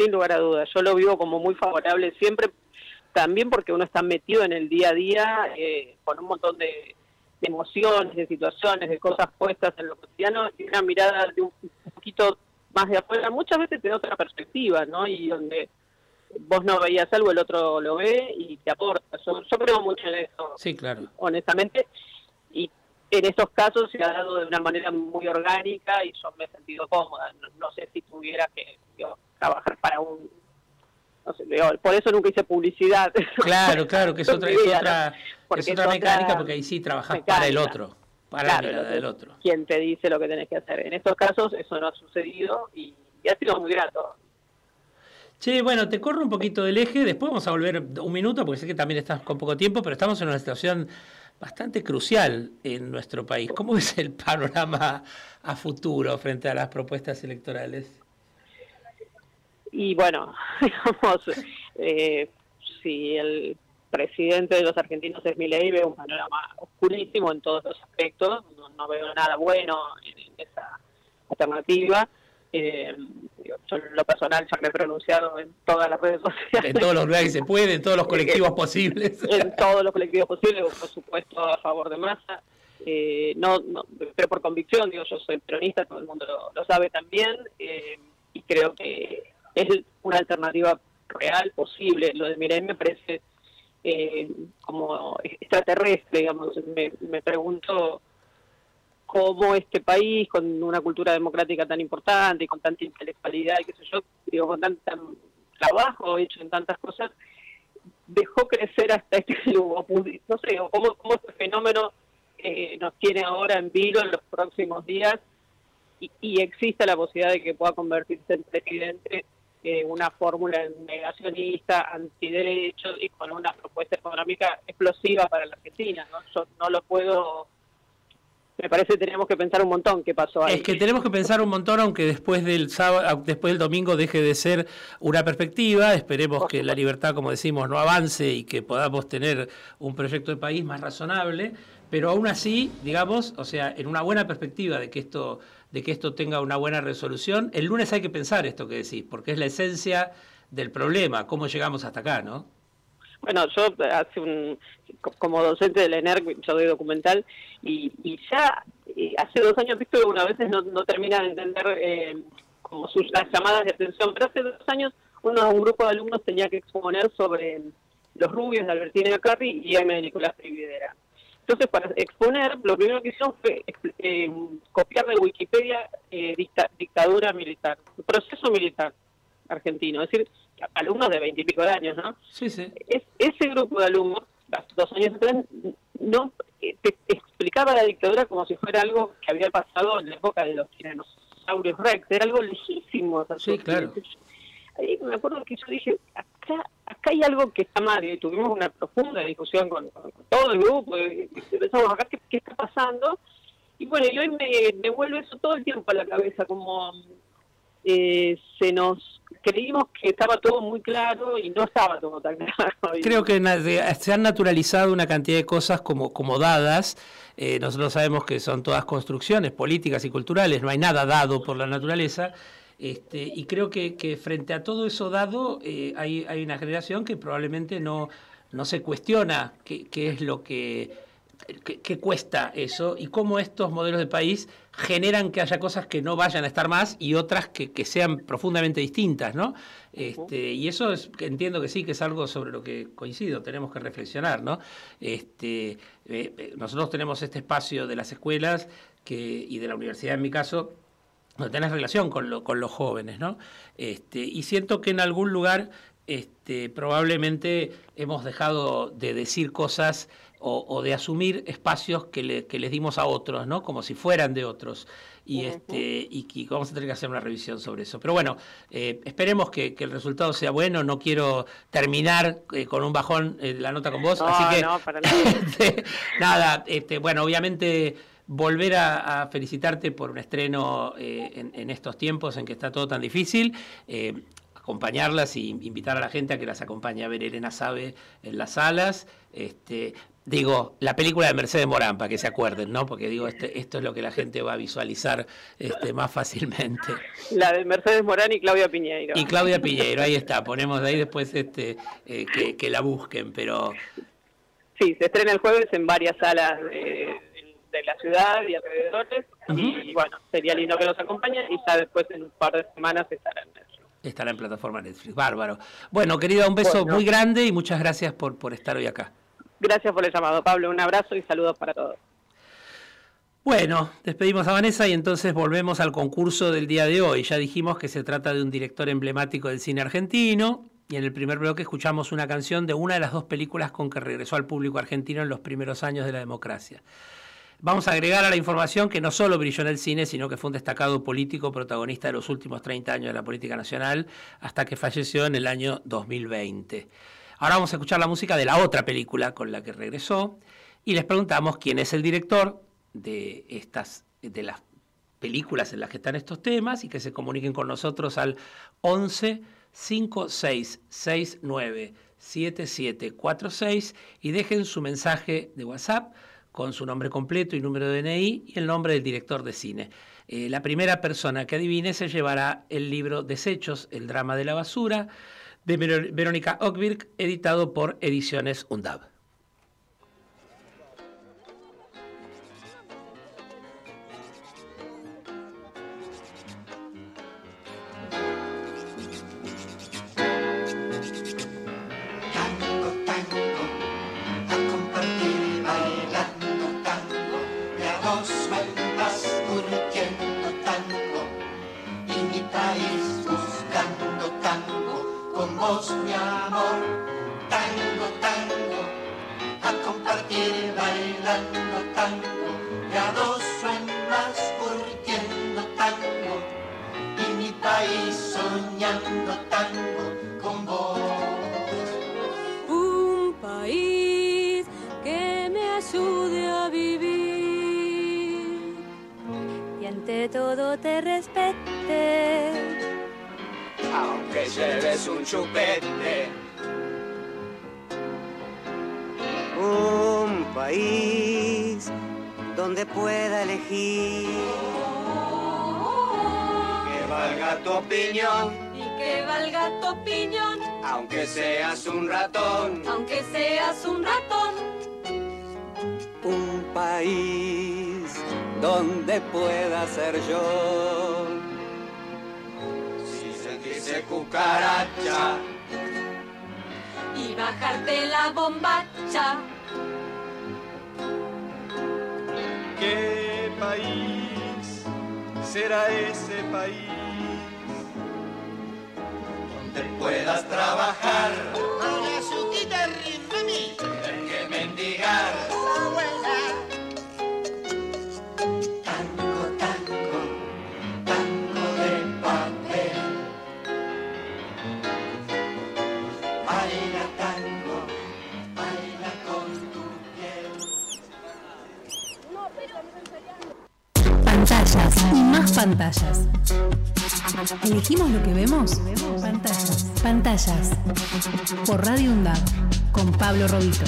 Sin lugar a dudas, yo lo vivo como muy favorable siempre, también porque uno está metido en el día a día eh, con un montón de, emociones, de situaciones, de cosas puestas en lo cotidiano y una mirada de un poquito más de afuera, muchas veces te da otra perspectiva, ¿no? Y donde vos no veías algo, el otro lo ve y te aporta. Yo, yo creo mucho en eso. Sí, claro. Honestamente. Y en estos casos se ha dado de una manera muy orgánica y yo me he sentido cómoda. No, sé si tuviera que trabajar para un... No sé, por eso nunca hice publicidad. Claro, claro, que es otra, es otra, es otra mecánica porque ahí sí trabajas para el otro, para la del otro. Quien te dice lo que tenés que hacer. En estos casos eso no ha sucedido y, ha sido muy grato. Che, bueno, te corro un poquito del eje, después vamos a volver un minuto porque sé que también estás con poco tiempo, pero estamos en una situación bastante crucial en nuestro país. ¿Cómo es el panorama a futuro frente a las propuestas electorales? Y bueno, digamos, eh, si el presidente de los argentinos es Milei, veo un panorama oscurísimo en todos los aspectos, no, veo nada bueno en esa alternativa. Eh, yo en lo personal ya me he pronunciado en todas las redes sociales. En todos los lugares que se puede, en todos los colectivos posibles. En todos los colectivos posibles, por supuesto a favor de masa. Eh, no, pero por convicción, digo, yo soy peronista, todo el mundo lo, sabe también, eh, y creo que es una alternativa real, posible. Lo de Miren me parece eh, como extraterrestre, digamos. Me, me pregunto cómo este país, con una cultura democrática tan importante y con tanta intelectualidad y qué sé yo, digo, con tanto trabajo hecho en tantas cosas, dejó crecer hasta este grupo. No sé, cómo, cómo este fenómeno eh, nos tiene ahora en vilo en los próximos días y, y existe la posibilidad de que pueda convertirse en presidente eh, una fórmula negacionista, antiderechos y con una propuesta económica explosiva para la Argentina. ¿no? Yo no lo puedo me parece que tenemos que pensar un montón qué pasó ahí. Es que tenemos que pensar un montón, aunque después del sábado, después del domingo deje de ser una perspectiva. Esperemos que la libertad, como decimos, no avance y que podamos tener un proyecto de país más razonable. Pero aún así, digamos, o sea, en una buena perspectiva de que esto, de que esto tenga una buena resolución, el lunes hay que pensar esto que decís, porque es la esencia del problema, cómo llegamos hasta acá, ¿no? Bueno, yo hace un, como docente de la ENERC, yo doy documental, y, ya eh, hace dos años, visto que una veces no, no termina de entender eh, como sus, las llamadas de atención, pero hace dos años uno, un grupo de alumnos tenía que exponer sobre los rubios de Albertina Carri y M. de Nicolás Prividera. Entonces, para exponer, lo primero que hicieron fue eh, copiar de Wikipedia dictadura militar, proceso militar argentino. Es decir, alumnos de veintipico de años, ¿no? Sí, sí. Es, ese grupo de alumnos, dos años atrás, no eh, explicaba la dictadura como si fuera algo que había pasado en la época de los tiranosaurios rex, era algo lejísimo. Sí, claro. Ahí me acuerdo que yo dije, acá, acá hay algo que está mal, y tuvimos una profunda discusión con, todo el grupo, y, pensamos, acá, ¿qué, está pasando? Y bueno, y hoy me, me vuelve eso todo el tiempo a la cabeza, como eh, se nos creímos que estaba todo muy claro y no estaba todo tan claro. Creo que se han naturalizado una cantidad de cosas como, como dadas. Eh, nosotros sabemos que son todas construcciones políticas y culturales, no hay nada dado por la naturaleza. Este, y creo que, que, frente a todo eso dado, eh, hay, hay, una generación que probablemente no, no se cuestiona qué, qué es lo que qué, cuesta eso y cómo estos modelos de país generan que haya cosas que no vayan a estar más y otras que, sean profundamente distintas, ¿no? Este, y eso es, entiendo que sí, que es algo sobre lo que coincido, tenemos que reflexionar, ¿no? Este, eh, eh, nosotros tenemos este espacio de las escuelas que, y de la universidad en mi caso, donde tenés relación con, con los jóvenes, ¿no? Este, y siento que en algún lugar este, probablemente hemos dejado de decir cosas o, de asumir espacios que, les dimos a otros, ¿no? Como si fueran de otros. Y, este, y, vamos a tener que hacer una revisión sobre eso. Pero bueno, eh, esperemos que, el resultado sea bueno. No quiero terminar eh, con un bajón eh, la nota con vos. así que, no, para nada. Este, nada, este, bueno, obviamente volver a, felicitarte por un estreno en, en, estos tiempos en que está todo tan difícil acompañarlas y invitar a la gente a que las acompañe a ver Elena Sabe en las salas. Este, digo, la película de Mercedes Morán, para que se acuerden, ¿no? Porque digo, este, esto es lo que la gente va a visualizar este, más fácilmente. La de Mercedes Morán y Claudia Piñeiro. Y Claudia Piñeiro, ahí está, ponemos de ahí después este, eh, que, la busquen, pero... Sí, se estrena el jueves en varias salas de, la ciudad y alrededores, y bueno, sería lindo que nos acompañen y ya después en un par de semanas estará en Netflix. Estará en plataforma Netflix, bárbaro. Bueno, querida, un beso muy grande y muchas gracias por, por estar hoy acá. Gracias por el llamado, Pablo. Un abrazo y saludos para todos. Bueno, despedimos a Vanessa y entonces volvemos al concurso del día de hoy. Ya dijimos que se trata de un director emblemático del cine argentino y en el primer bloque escuchamos una canción de una de las dos películas con que regresó al público argentino en los primeros años de la democracia. Vamos a agregar a la información que no solo brilló en el cine, sino que fue un destacado político protagonista de los últimos 30 años de la política nacional hasta que falleció en el año 2020. Ahora vamos a escuchar la música de la otra película con la que regresó y les preguntamos quién es el director de estas de las películas en las que están estos temas y que se comuniquen con nosotros al 11 5669 7746 y dejen su mensaje de WhatsApp con su nombre completo y número de DNI y el nombre del director de cine. Eh, la primera persona que adivine se llevará el libro Desechos, el drama de la basura, de Verónica Ockvirk, editado por Ediciones UNDAB. Un país donde pueda elegir. Que valga tu opinión. Y que valga tu opinión. Aunque seas un ratón. Aunque seas un ratón. Un país donde pueda ser yo cucaracha y bajarte la bombacha. ¿Qué país será ese país donde puedas trabajar? Pantallas. ¿Elegimos lo que vemos? Pantallas. Pantallas. Por Radio UNDAB. Con Pablo Robito.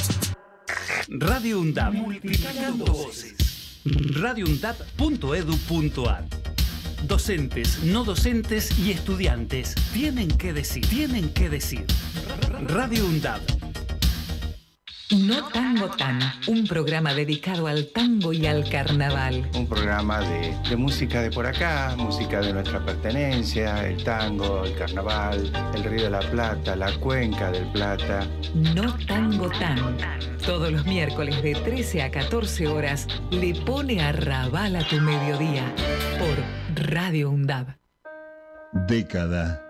Radio UNDAB. Multiplicando voces. radioundab.edu.ar Docentes, no docentes y estudiantes tienen que decir, tienen que decir. Radio UNDAB no Tango Tan, un programa dedicado al tango y al carnaval. Un programa de, de, música de por acá, música de nuestra pertenencia, el tango, el carnaval, el Río de la Plata, la cuenca del Plata. No Tango Tan. Todos los miércoles de 13 a 14 horas le pone a rabal a tu mediodía por Radio UNDAB. Década.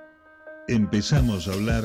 Empezamos a hablar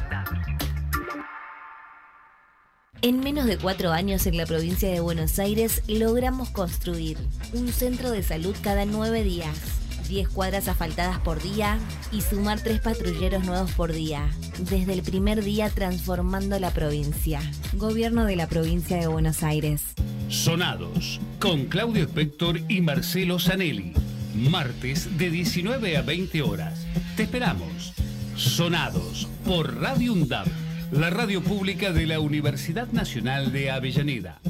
En menos de cuatro años en la provincia de Buenos Aires logramos construir un centro de salud cada nueve días, 10 cuadras asfaltadas por día y sumar tres patrulleros nuevos por día. Desde el primer día transformando la provincia. Gobierno de la provincia de Buenos Aires. Sonados con Claudio Spector y Marcelo Zanelli. Martes de 19 a 20 horas. Te esperamos. Sonados por Radio UNDAB la radio pública de la Universidad Nacional de Avellaneda.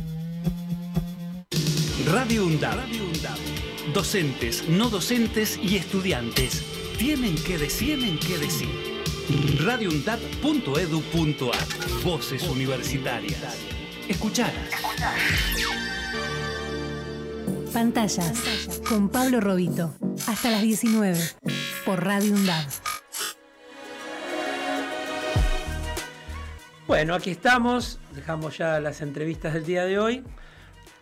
Radio UNDAB. Docentes, no docentes y estudiantes tienen que decir, tienen que decir. radioundab.edu.ar Voces universitarias. Escuchadas. Pantallas con Pablo Robito. Hasta las 19 por Radio UNDAB. Bueno, aquí estamos, dejamos ya las entrevistas del día de hoy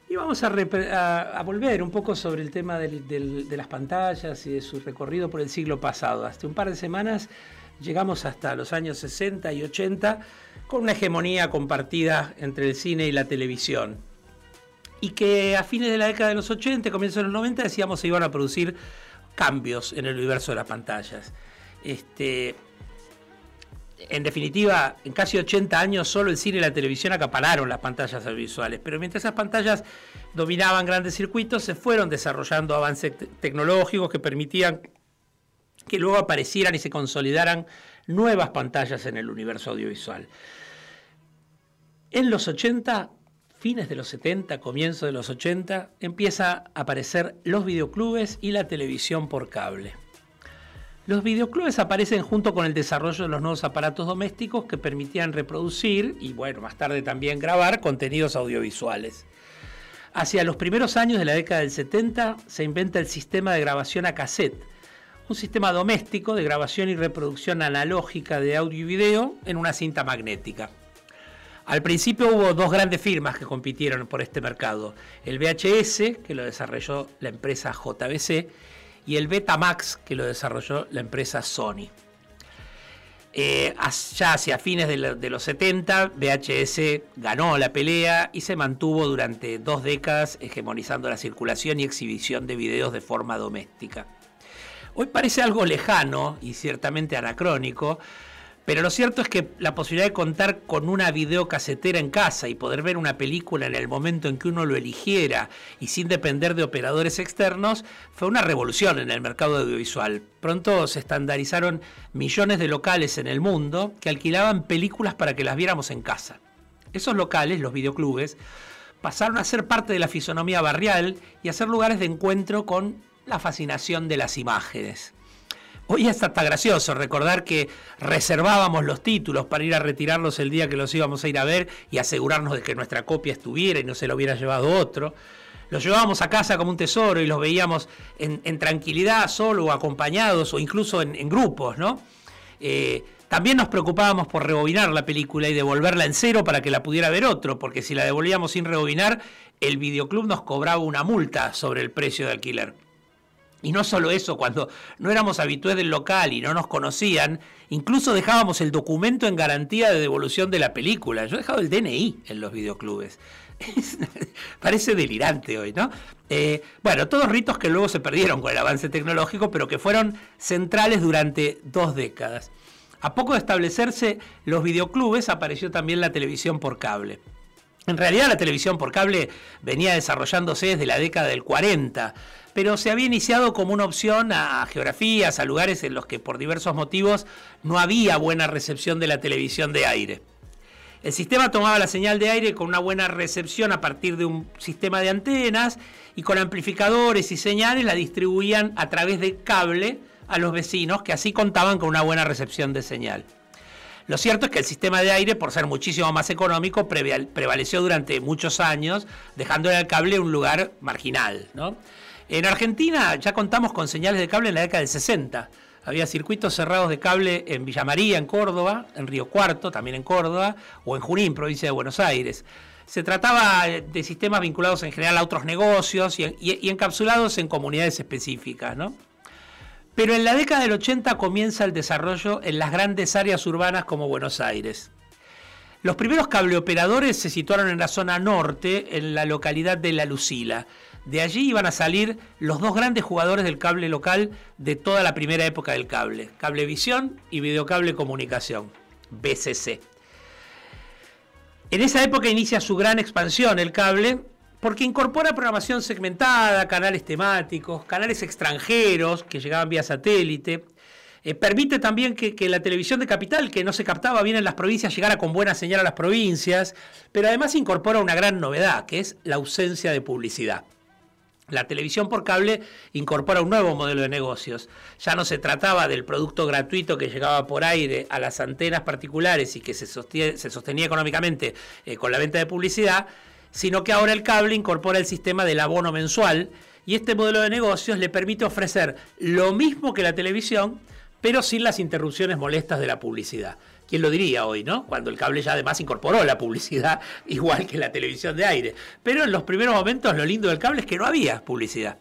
y vamos a, volver un poco sobre el tema de las pantallas y de su recorrido por el siglo pasado. Hace un par de semanas llegamos hasta los años 60 y 80 con una hegemonía compartida entre el cine y la televisión. Y que a fines de la década de los 80, comienzos de los 90, decíamos se iban a producir cambios en el universo de las pantallas. Este, en definitiva, en casi 80 años solo el cine y la televisión acapararon las pantallas audiovisuales, pero mientras esas pantallas dominaban grandes circuitos, se fueron desarrollando avances te tecnológicos que permitían que luego aparecieran y se consolidaran nuevas pantallas en el universo audiovisual. En los 80, fines de los 70, comienzo de los 80, empieza a aparecer los videoclubes y la televisión por cable. Los videoclubes aparecen junto con el desarrollo de los nuevos aparatos domésticos que permitían reproducir y, bueno, más tarde también grabar contenidos audiovisuales. Hacia los primeros años de la década del 70 se inventa el sistema de grabación a cassette, un sistema doméstico de grabación y reproducción analógica de audio y video en una cinta magnética. Al principio hubo dos grandes firmas que compitieron por este mercado, el VHS, que lo desarrolló la empresa JBC, y el Betamax que lo desarrolló la empresa Sony. Eh, ya hacia fines de, de, los 70, VHS ganó la pelea y se mantuvo durante dos décadas hegemonizando la circulación y exhibición de videos de forma doméstica. Hoy parece algo lejano y ciertamente anacrónico, pero lo cierto es que la posibilidad de contar con una videocasetera en casa y poder ver una película en el momento en que uno lo eligiera y sin depender de operadores externos fue una revolución en el mercado audiovisual. Pronto se estandarizaron millones de locales en el mundo que alquilaban películas para que las viéramos en casa. Esos locales, los videoclubes, pasaron a ser parte de la fisonomía barrial y a ser lugares de encuentro con la fascinación de las imágenes. Hoy hasta gracioso recordar que reservábamos los títulos para ir a retirarlos el día que los íbamos a ir a ver y asegurarnos de que nuestra copia estuviera y no se lo hubiera llevado otro. Los llevábamos a casa como un tesoro y los veíamos en, tranquilidad, solo o acompañados o incluso en, grupos, ¿no? Eh, también nos preocupábamos por rebobinar la película y devolverla en cero para que la pudiera ver otro, porque si la devolvíamos sin rebobinar, el videoclub nos cobraba una multa sobre el precio de alquiler. Y no solo eso, cuando no éramos habitués del local y no nos conocían, incluso dejábamos el documento en garantía de devolución de la película. Yo he dejado el DNI en los videoclubes. parece delirante hoy, ¿no? Eh, bueno, todos ritos que luego se perdieron con el avance tecnológico, pero que fueron centrales durante dos décadas. A poco de establecerse los videoclubes, apareció también la televisión por cable. En realidad la televisión por cable venía desarrollándose desde la década del 40 pero se había iniciado como una opción a geografías, a lugares en los que por diversos motivos no había buena recepción de la televisión de aire. El sistema tomaba la señal de aire con una buena recepción a partir de un sistema de antenas y con amplificadores y señales la distribuían a través de cable a los vecinos que así contaban con una buena recepción de señal. Lo cierto es que el sistema de aire, por ser muchísimo más económico, prevaleció durante muchos años, dejándole al cable un lugar marginal. ¿no? En Argentina ya contamos con señales de cable en la década del 60. Había circuitos cerrados de cable en Villa María, en Córdoba, en Río Cuarto, también en Córdoba, o en Junín, provincia de Buenos Aires. Se trataba de sistemas vinculados en general a otros negocios y, encapsulados en comunidades específicas. ¿no? Pero en la década del 80 comienza el desarrollo en las grandes áreas urbanas como Buenos Aires. Los primeros cableoperadores se situaron en la zona norte, en la localidad de La Lucila, de allí iban a salir los dos grandes jugadores del cable local de toda la primera época del cable, Cablevisión y Videocable Comunicación, BCC. En esa época inicia su gran expansión el cable porque incorpora programación segmentada, canales temáticos, canales extranjeros que llegaban vía satélite. Eh, permite también que, la televisión de capital, que no se captaba bien en las provincias, llegara con buena señal a las provincias, pero además incorpora una gran novedad, que es la ausencia de publicidad. La televisión por cable incorpora un nuevo modelo de negocios. Ya no se trataba del producto gratuito que llegaba por aire a las antenas particulares y que se, sostenía económicamente eh, con la venta de publicidad, sino que ahora el cable incorpora el sistema del abono mensual y este modelo de negocios le permite ofrecer lo mismo que la televisión, pero sin las interrupciones molestas de la publicidad. ¿Quién lo diría hoy, no? Cuando el cable ya además incorporó la publicidad igual que la televisión de aire. Pero en los primeros momentos lo lindo del cable es que no había publicidad.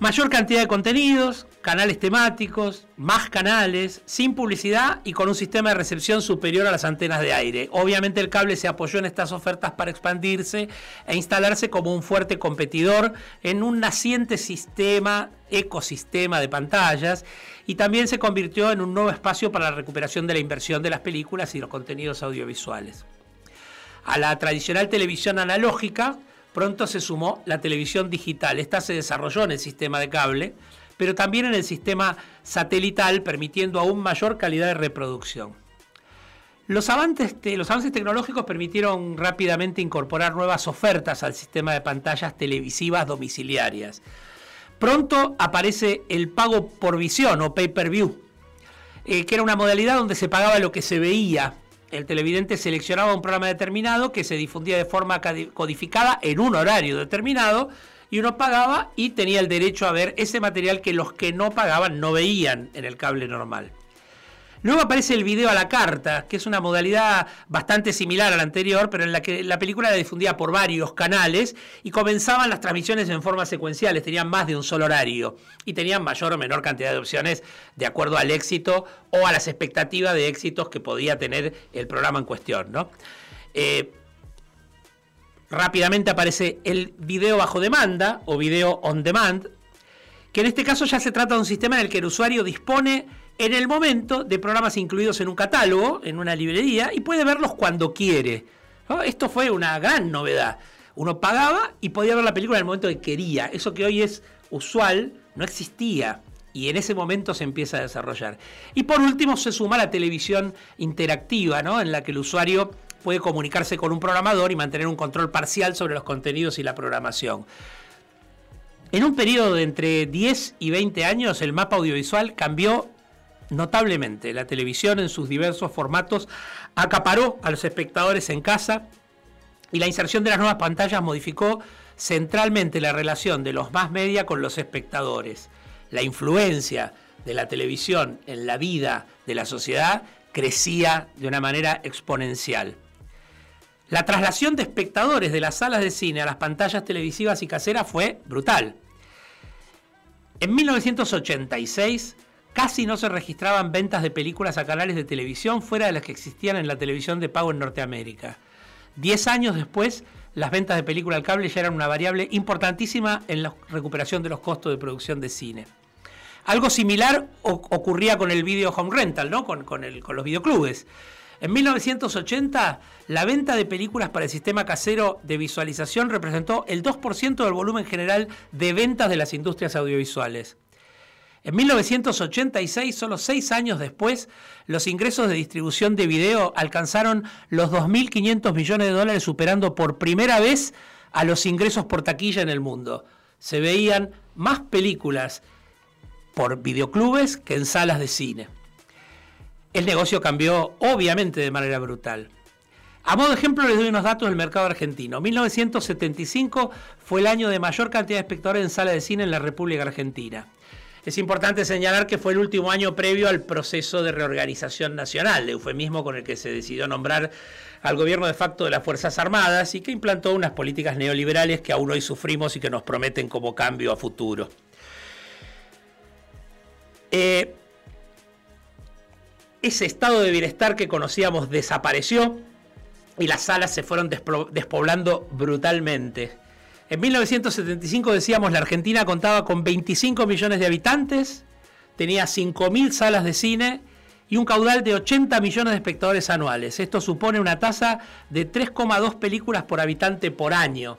Mayor cantidad de contenidos, canales temáticos, más canales, sin publicidad y con un sistema de recepción superior a las antenas de aire. Obviamente el cable se apoyó en estas ofertas para expandirse e instalarse como un fuerte competidor en un naciente sistema, ecosistema de pantallas y también se convirtió en un nuevo espacio para la recuperación de la inversión de las películas y los contenidos audiovisuales. A la tradicional televisión analógica, Pronto se sumó la televisión digital. Esta se desarrolló en el sistema de cable, pero también en el sistema satelital, permitiendo aún mayor calidad de reproducción. Los avances, tecnológicos permitieron rápidamente incorporar nuevas ofertas al sistema de pantallas televisivas domiciliarias. Pronto aparece el pago por visión o pay-per-view, eh, que era una modalidad donde se pagaba lo que se veía el televidente seleccionaba un programa determinado que se difundía de forma codificada en un horario determinado y uno pagaba y tenía el derecho a ver ese material que los que no pagaban no veían en el cable normal. Luego aparece el video a la carta, que es una modalidad bastante similar a la anterior, pero en la que la película era difundida por varios canales y comenzaban las transmisiones en forma secuenciales, tenían más de un solo horario y tenían mayor o menor cantidad de opciones de acuerdo al éxito o a las expectativas de éxitos que podía tener el programa en cuestión. ¿no? Eh, rápidamente aparece el video bajo demanda o video on demand, que en este caso ya se trata de un sistema en el que el usuario dispone en el momento de programas incluidos en un catálogo, en una librería, y puede verlos cuando quiere. Esto fue una gran novedad. Uno pagaba y podía ver la película en el momento que quería. Eso que hoy es usual no existía. Y en ese momento se empieza a desarrollar. Y por último se suma la televisión interactiva, ¿no? en la que el usuario puede comunicarse con un programador y mantener un control parcial sobre los contenidos y la programación. En un periodo de entre 10 y 20 años, el mapa audiovisual cambió notablemente. La televisión en sus diversos formatos acaparó a los espectadores en casa y la inserción de las nuevas pantallas modificó centralmente la relación de los más media con los espectadores. La influencia de la televisión en la vida de la sociedad crecía de una manera exponencial. La traslación de espectadores de las salas de cine a las pantallas televisivas y caseras fue brutal. En 1986 casi no se registraban ventas de películas a canales de televisión fuera de las que existían en la televisión de pago en Norteamérica. Diez años después, las ventas de película al cable ya eran una variable importantísima en la recuperación de los costos de producción de cine. Algo similar ocurría con el video home rental, ¿no? con, con los videoclubes. En 1980, la venta de películas para el sistema casero de visualización representó el 2% del volumen general de ventas de las industrias audiovisuales. En 1986, solo seis años después, los ingresos de distribución de video alcanzaron los 2.500 millones de dólares, superando por primera vez a los ingresos por taquilla en el mundo. Se veían más películas por videoclubes que en salas de cine. El negocio cambió obviamente de manera brutal. A modo de ejemplo les doy unos datos del mercado argentino. 1975 fue el año de mayor cantidad de espectadores en salas de cine en la República Argentina. Es importante señalar que fue el último año previo al proceso de reorganización nacional, eufemismo con el que se decidió nombrar al gobierno de facto de las Fuerzas Armadas y que implantó unas políticas neoliberales que aún hoy sufrimos y que nos prometen como cambio a futuro. Eh, ese estado de bienestar que conocíamos desapareció y las salas se fueron despoblando brutalmente. En 1975 decíamos la Argentina contaba con 25 millones de habitantes, tenía 5.000 salas de cine y un caudal de 80 millones de espectadores anuales. Esto supone una tasa de 3,2 películas por habitante por año.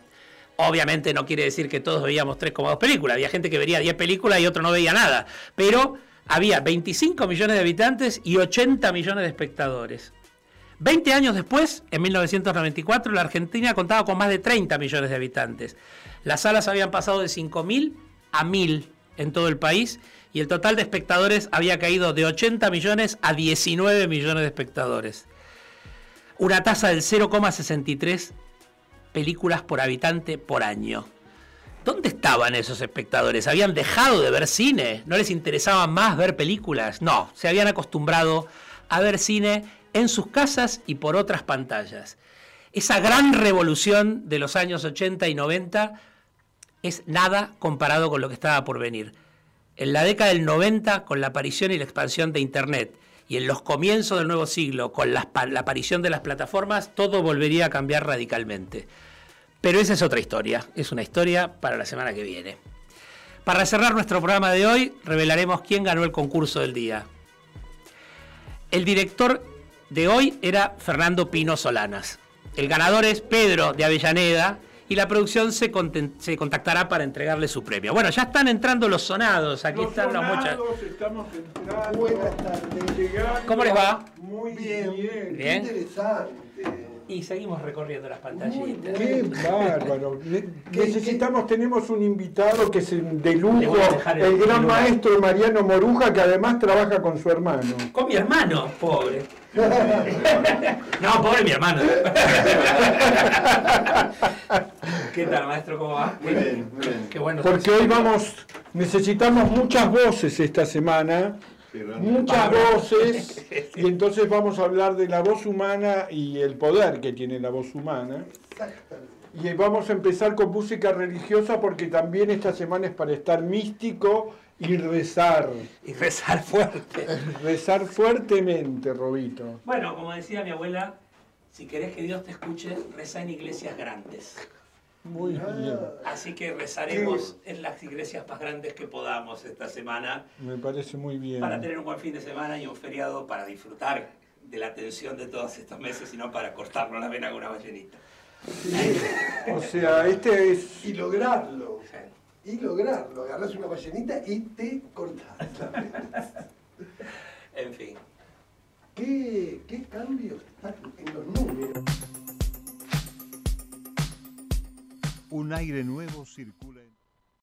Obviamente no quiere decir que todos veíamos 3,2 películas. Había gente que veía 10 películas y otro no veía nada. Pero había 25 millones de habitantes y 80 millones de espectadores. 20 años después, en 1994, la Argentina contaba con más de 30 millones de habitantes. Las salas habían pasado de 5.000 a 1.000 en todo el país y el total de espectadores había caído de 80 millones a 19 millones de espectadores. Una tasa del 0,63 películas por habitante por año. ¿Dónde estaban esos espectadores? ¿Habían dejado de ver cine? ¿No les interesaba más ver películas? No, se habían acostumbrado a ver cine en sus casas y por otras pantallas. Esa gran revolución de los años 80 y 90 es nada comparado con lo que estaba por venir. En la década del 90, con la aparición y la expansión de Internet, y en los comienzos del nuevo siglo, con la, aparición de las plataformas, todo volvería a cambiar radicalmente. Pero esa es otra historia, es una historia para la semana que viene. Para cerrar nuestro programa de hoy, revelaremos quién ganó el concurso del día. El director de hoy era Fernando Pino Solanas. El ganador es Pedro de Avellaneda y la producción se, contactará para entregarle su premio. Bueno, ya están entrando los sonados. Aquí están las muchas. Buenas tardes. ¿Cómo les va? Muy bien. Bien. interesante. Y seguimos recorriendo las pantallitas. Qué bárbaro. Necesitamos, tenemos un invitado que es de lujo, el el gran lugar. maestro Mariano Moruja, que además trabaja con su hermano. Con mi hermano, pobre. No, pobre mi hermano. ¿Qué tal, maestro? ¿Cómo va? Muy bien, muy bien. Qué bueno. Porque hoy vamos, necesitamos muchas voces esta semana, muchas voces, y entonces vamos a hablar de la voz humana y el poder que tiene la voz humana. Y vamos a empezar con música religiosa porque también esta semana es para estar místico y rezar. Y rezar fuerte. Rezar fuertemente, Robito. Bueno, como decía mi abuela, si querés que Dios te escuche, reza en iglesias grandes. Muy bien. Así que rezaremos en las iglesias más grandes que podamos esta semana Me parece muy bien. para tener un buen fin de semana y un feriado para disfrutar de la tensión de todos estos meses y no para cortarnos la vena con una ballenita. O sea, este es... Y lograrlo. Y lograrlo. Agarrás una ballenita y te cortás. En fin. ¿Qué, qué cambios están en los números? Un aire nuevo circula.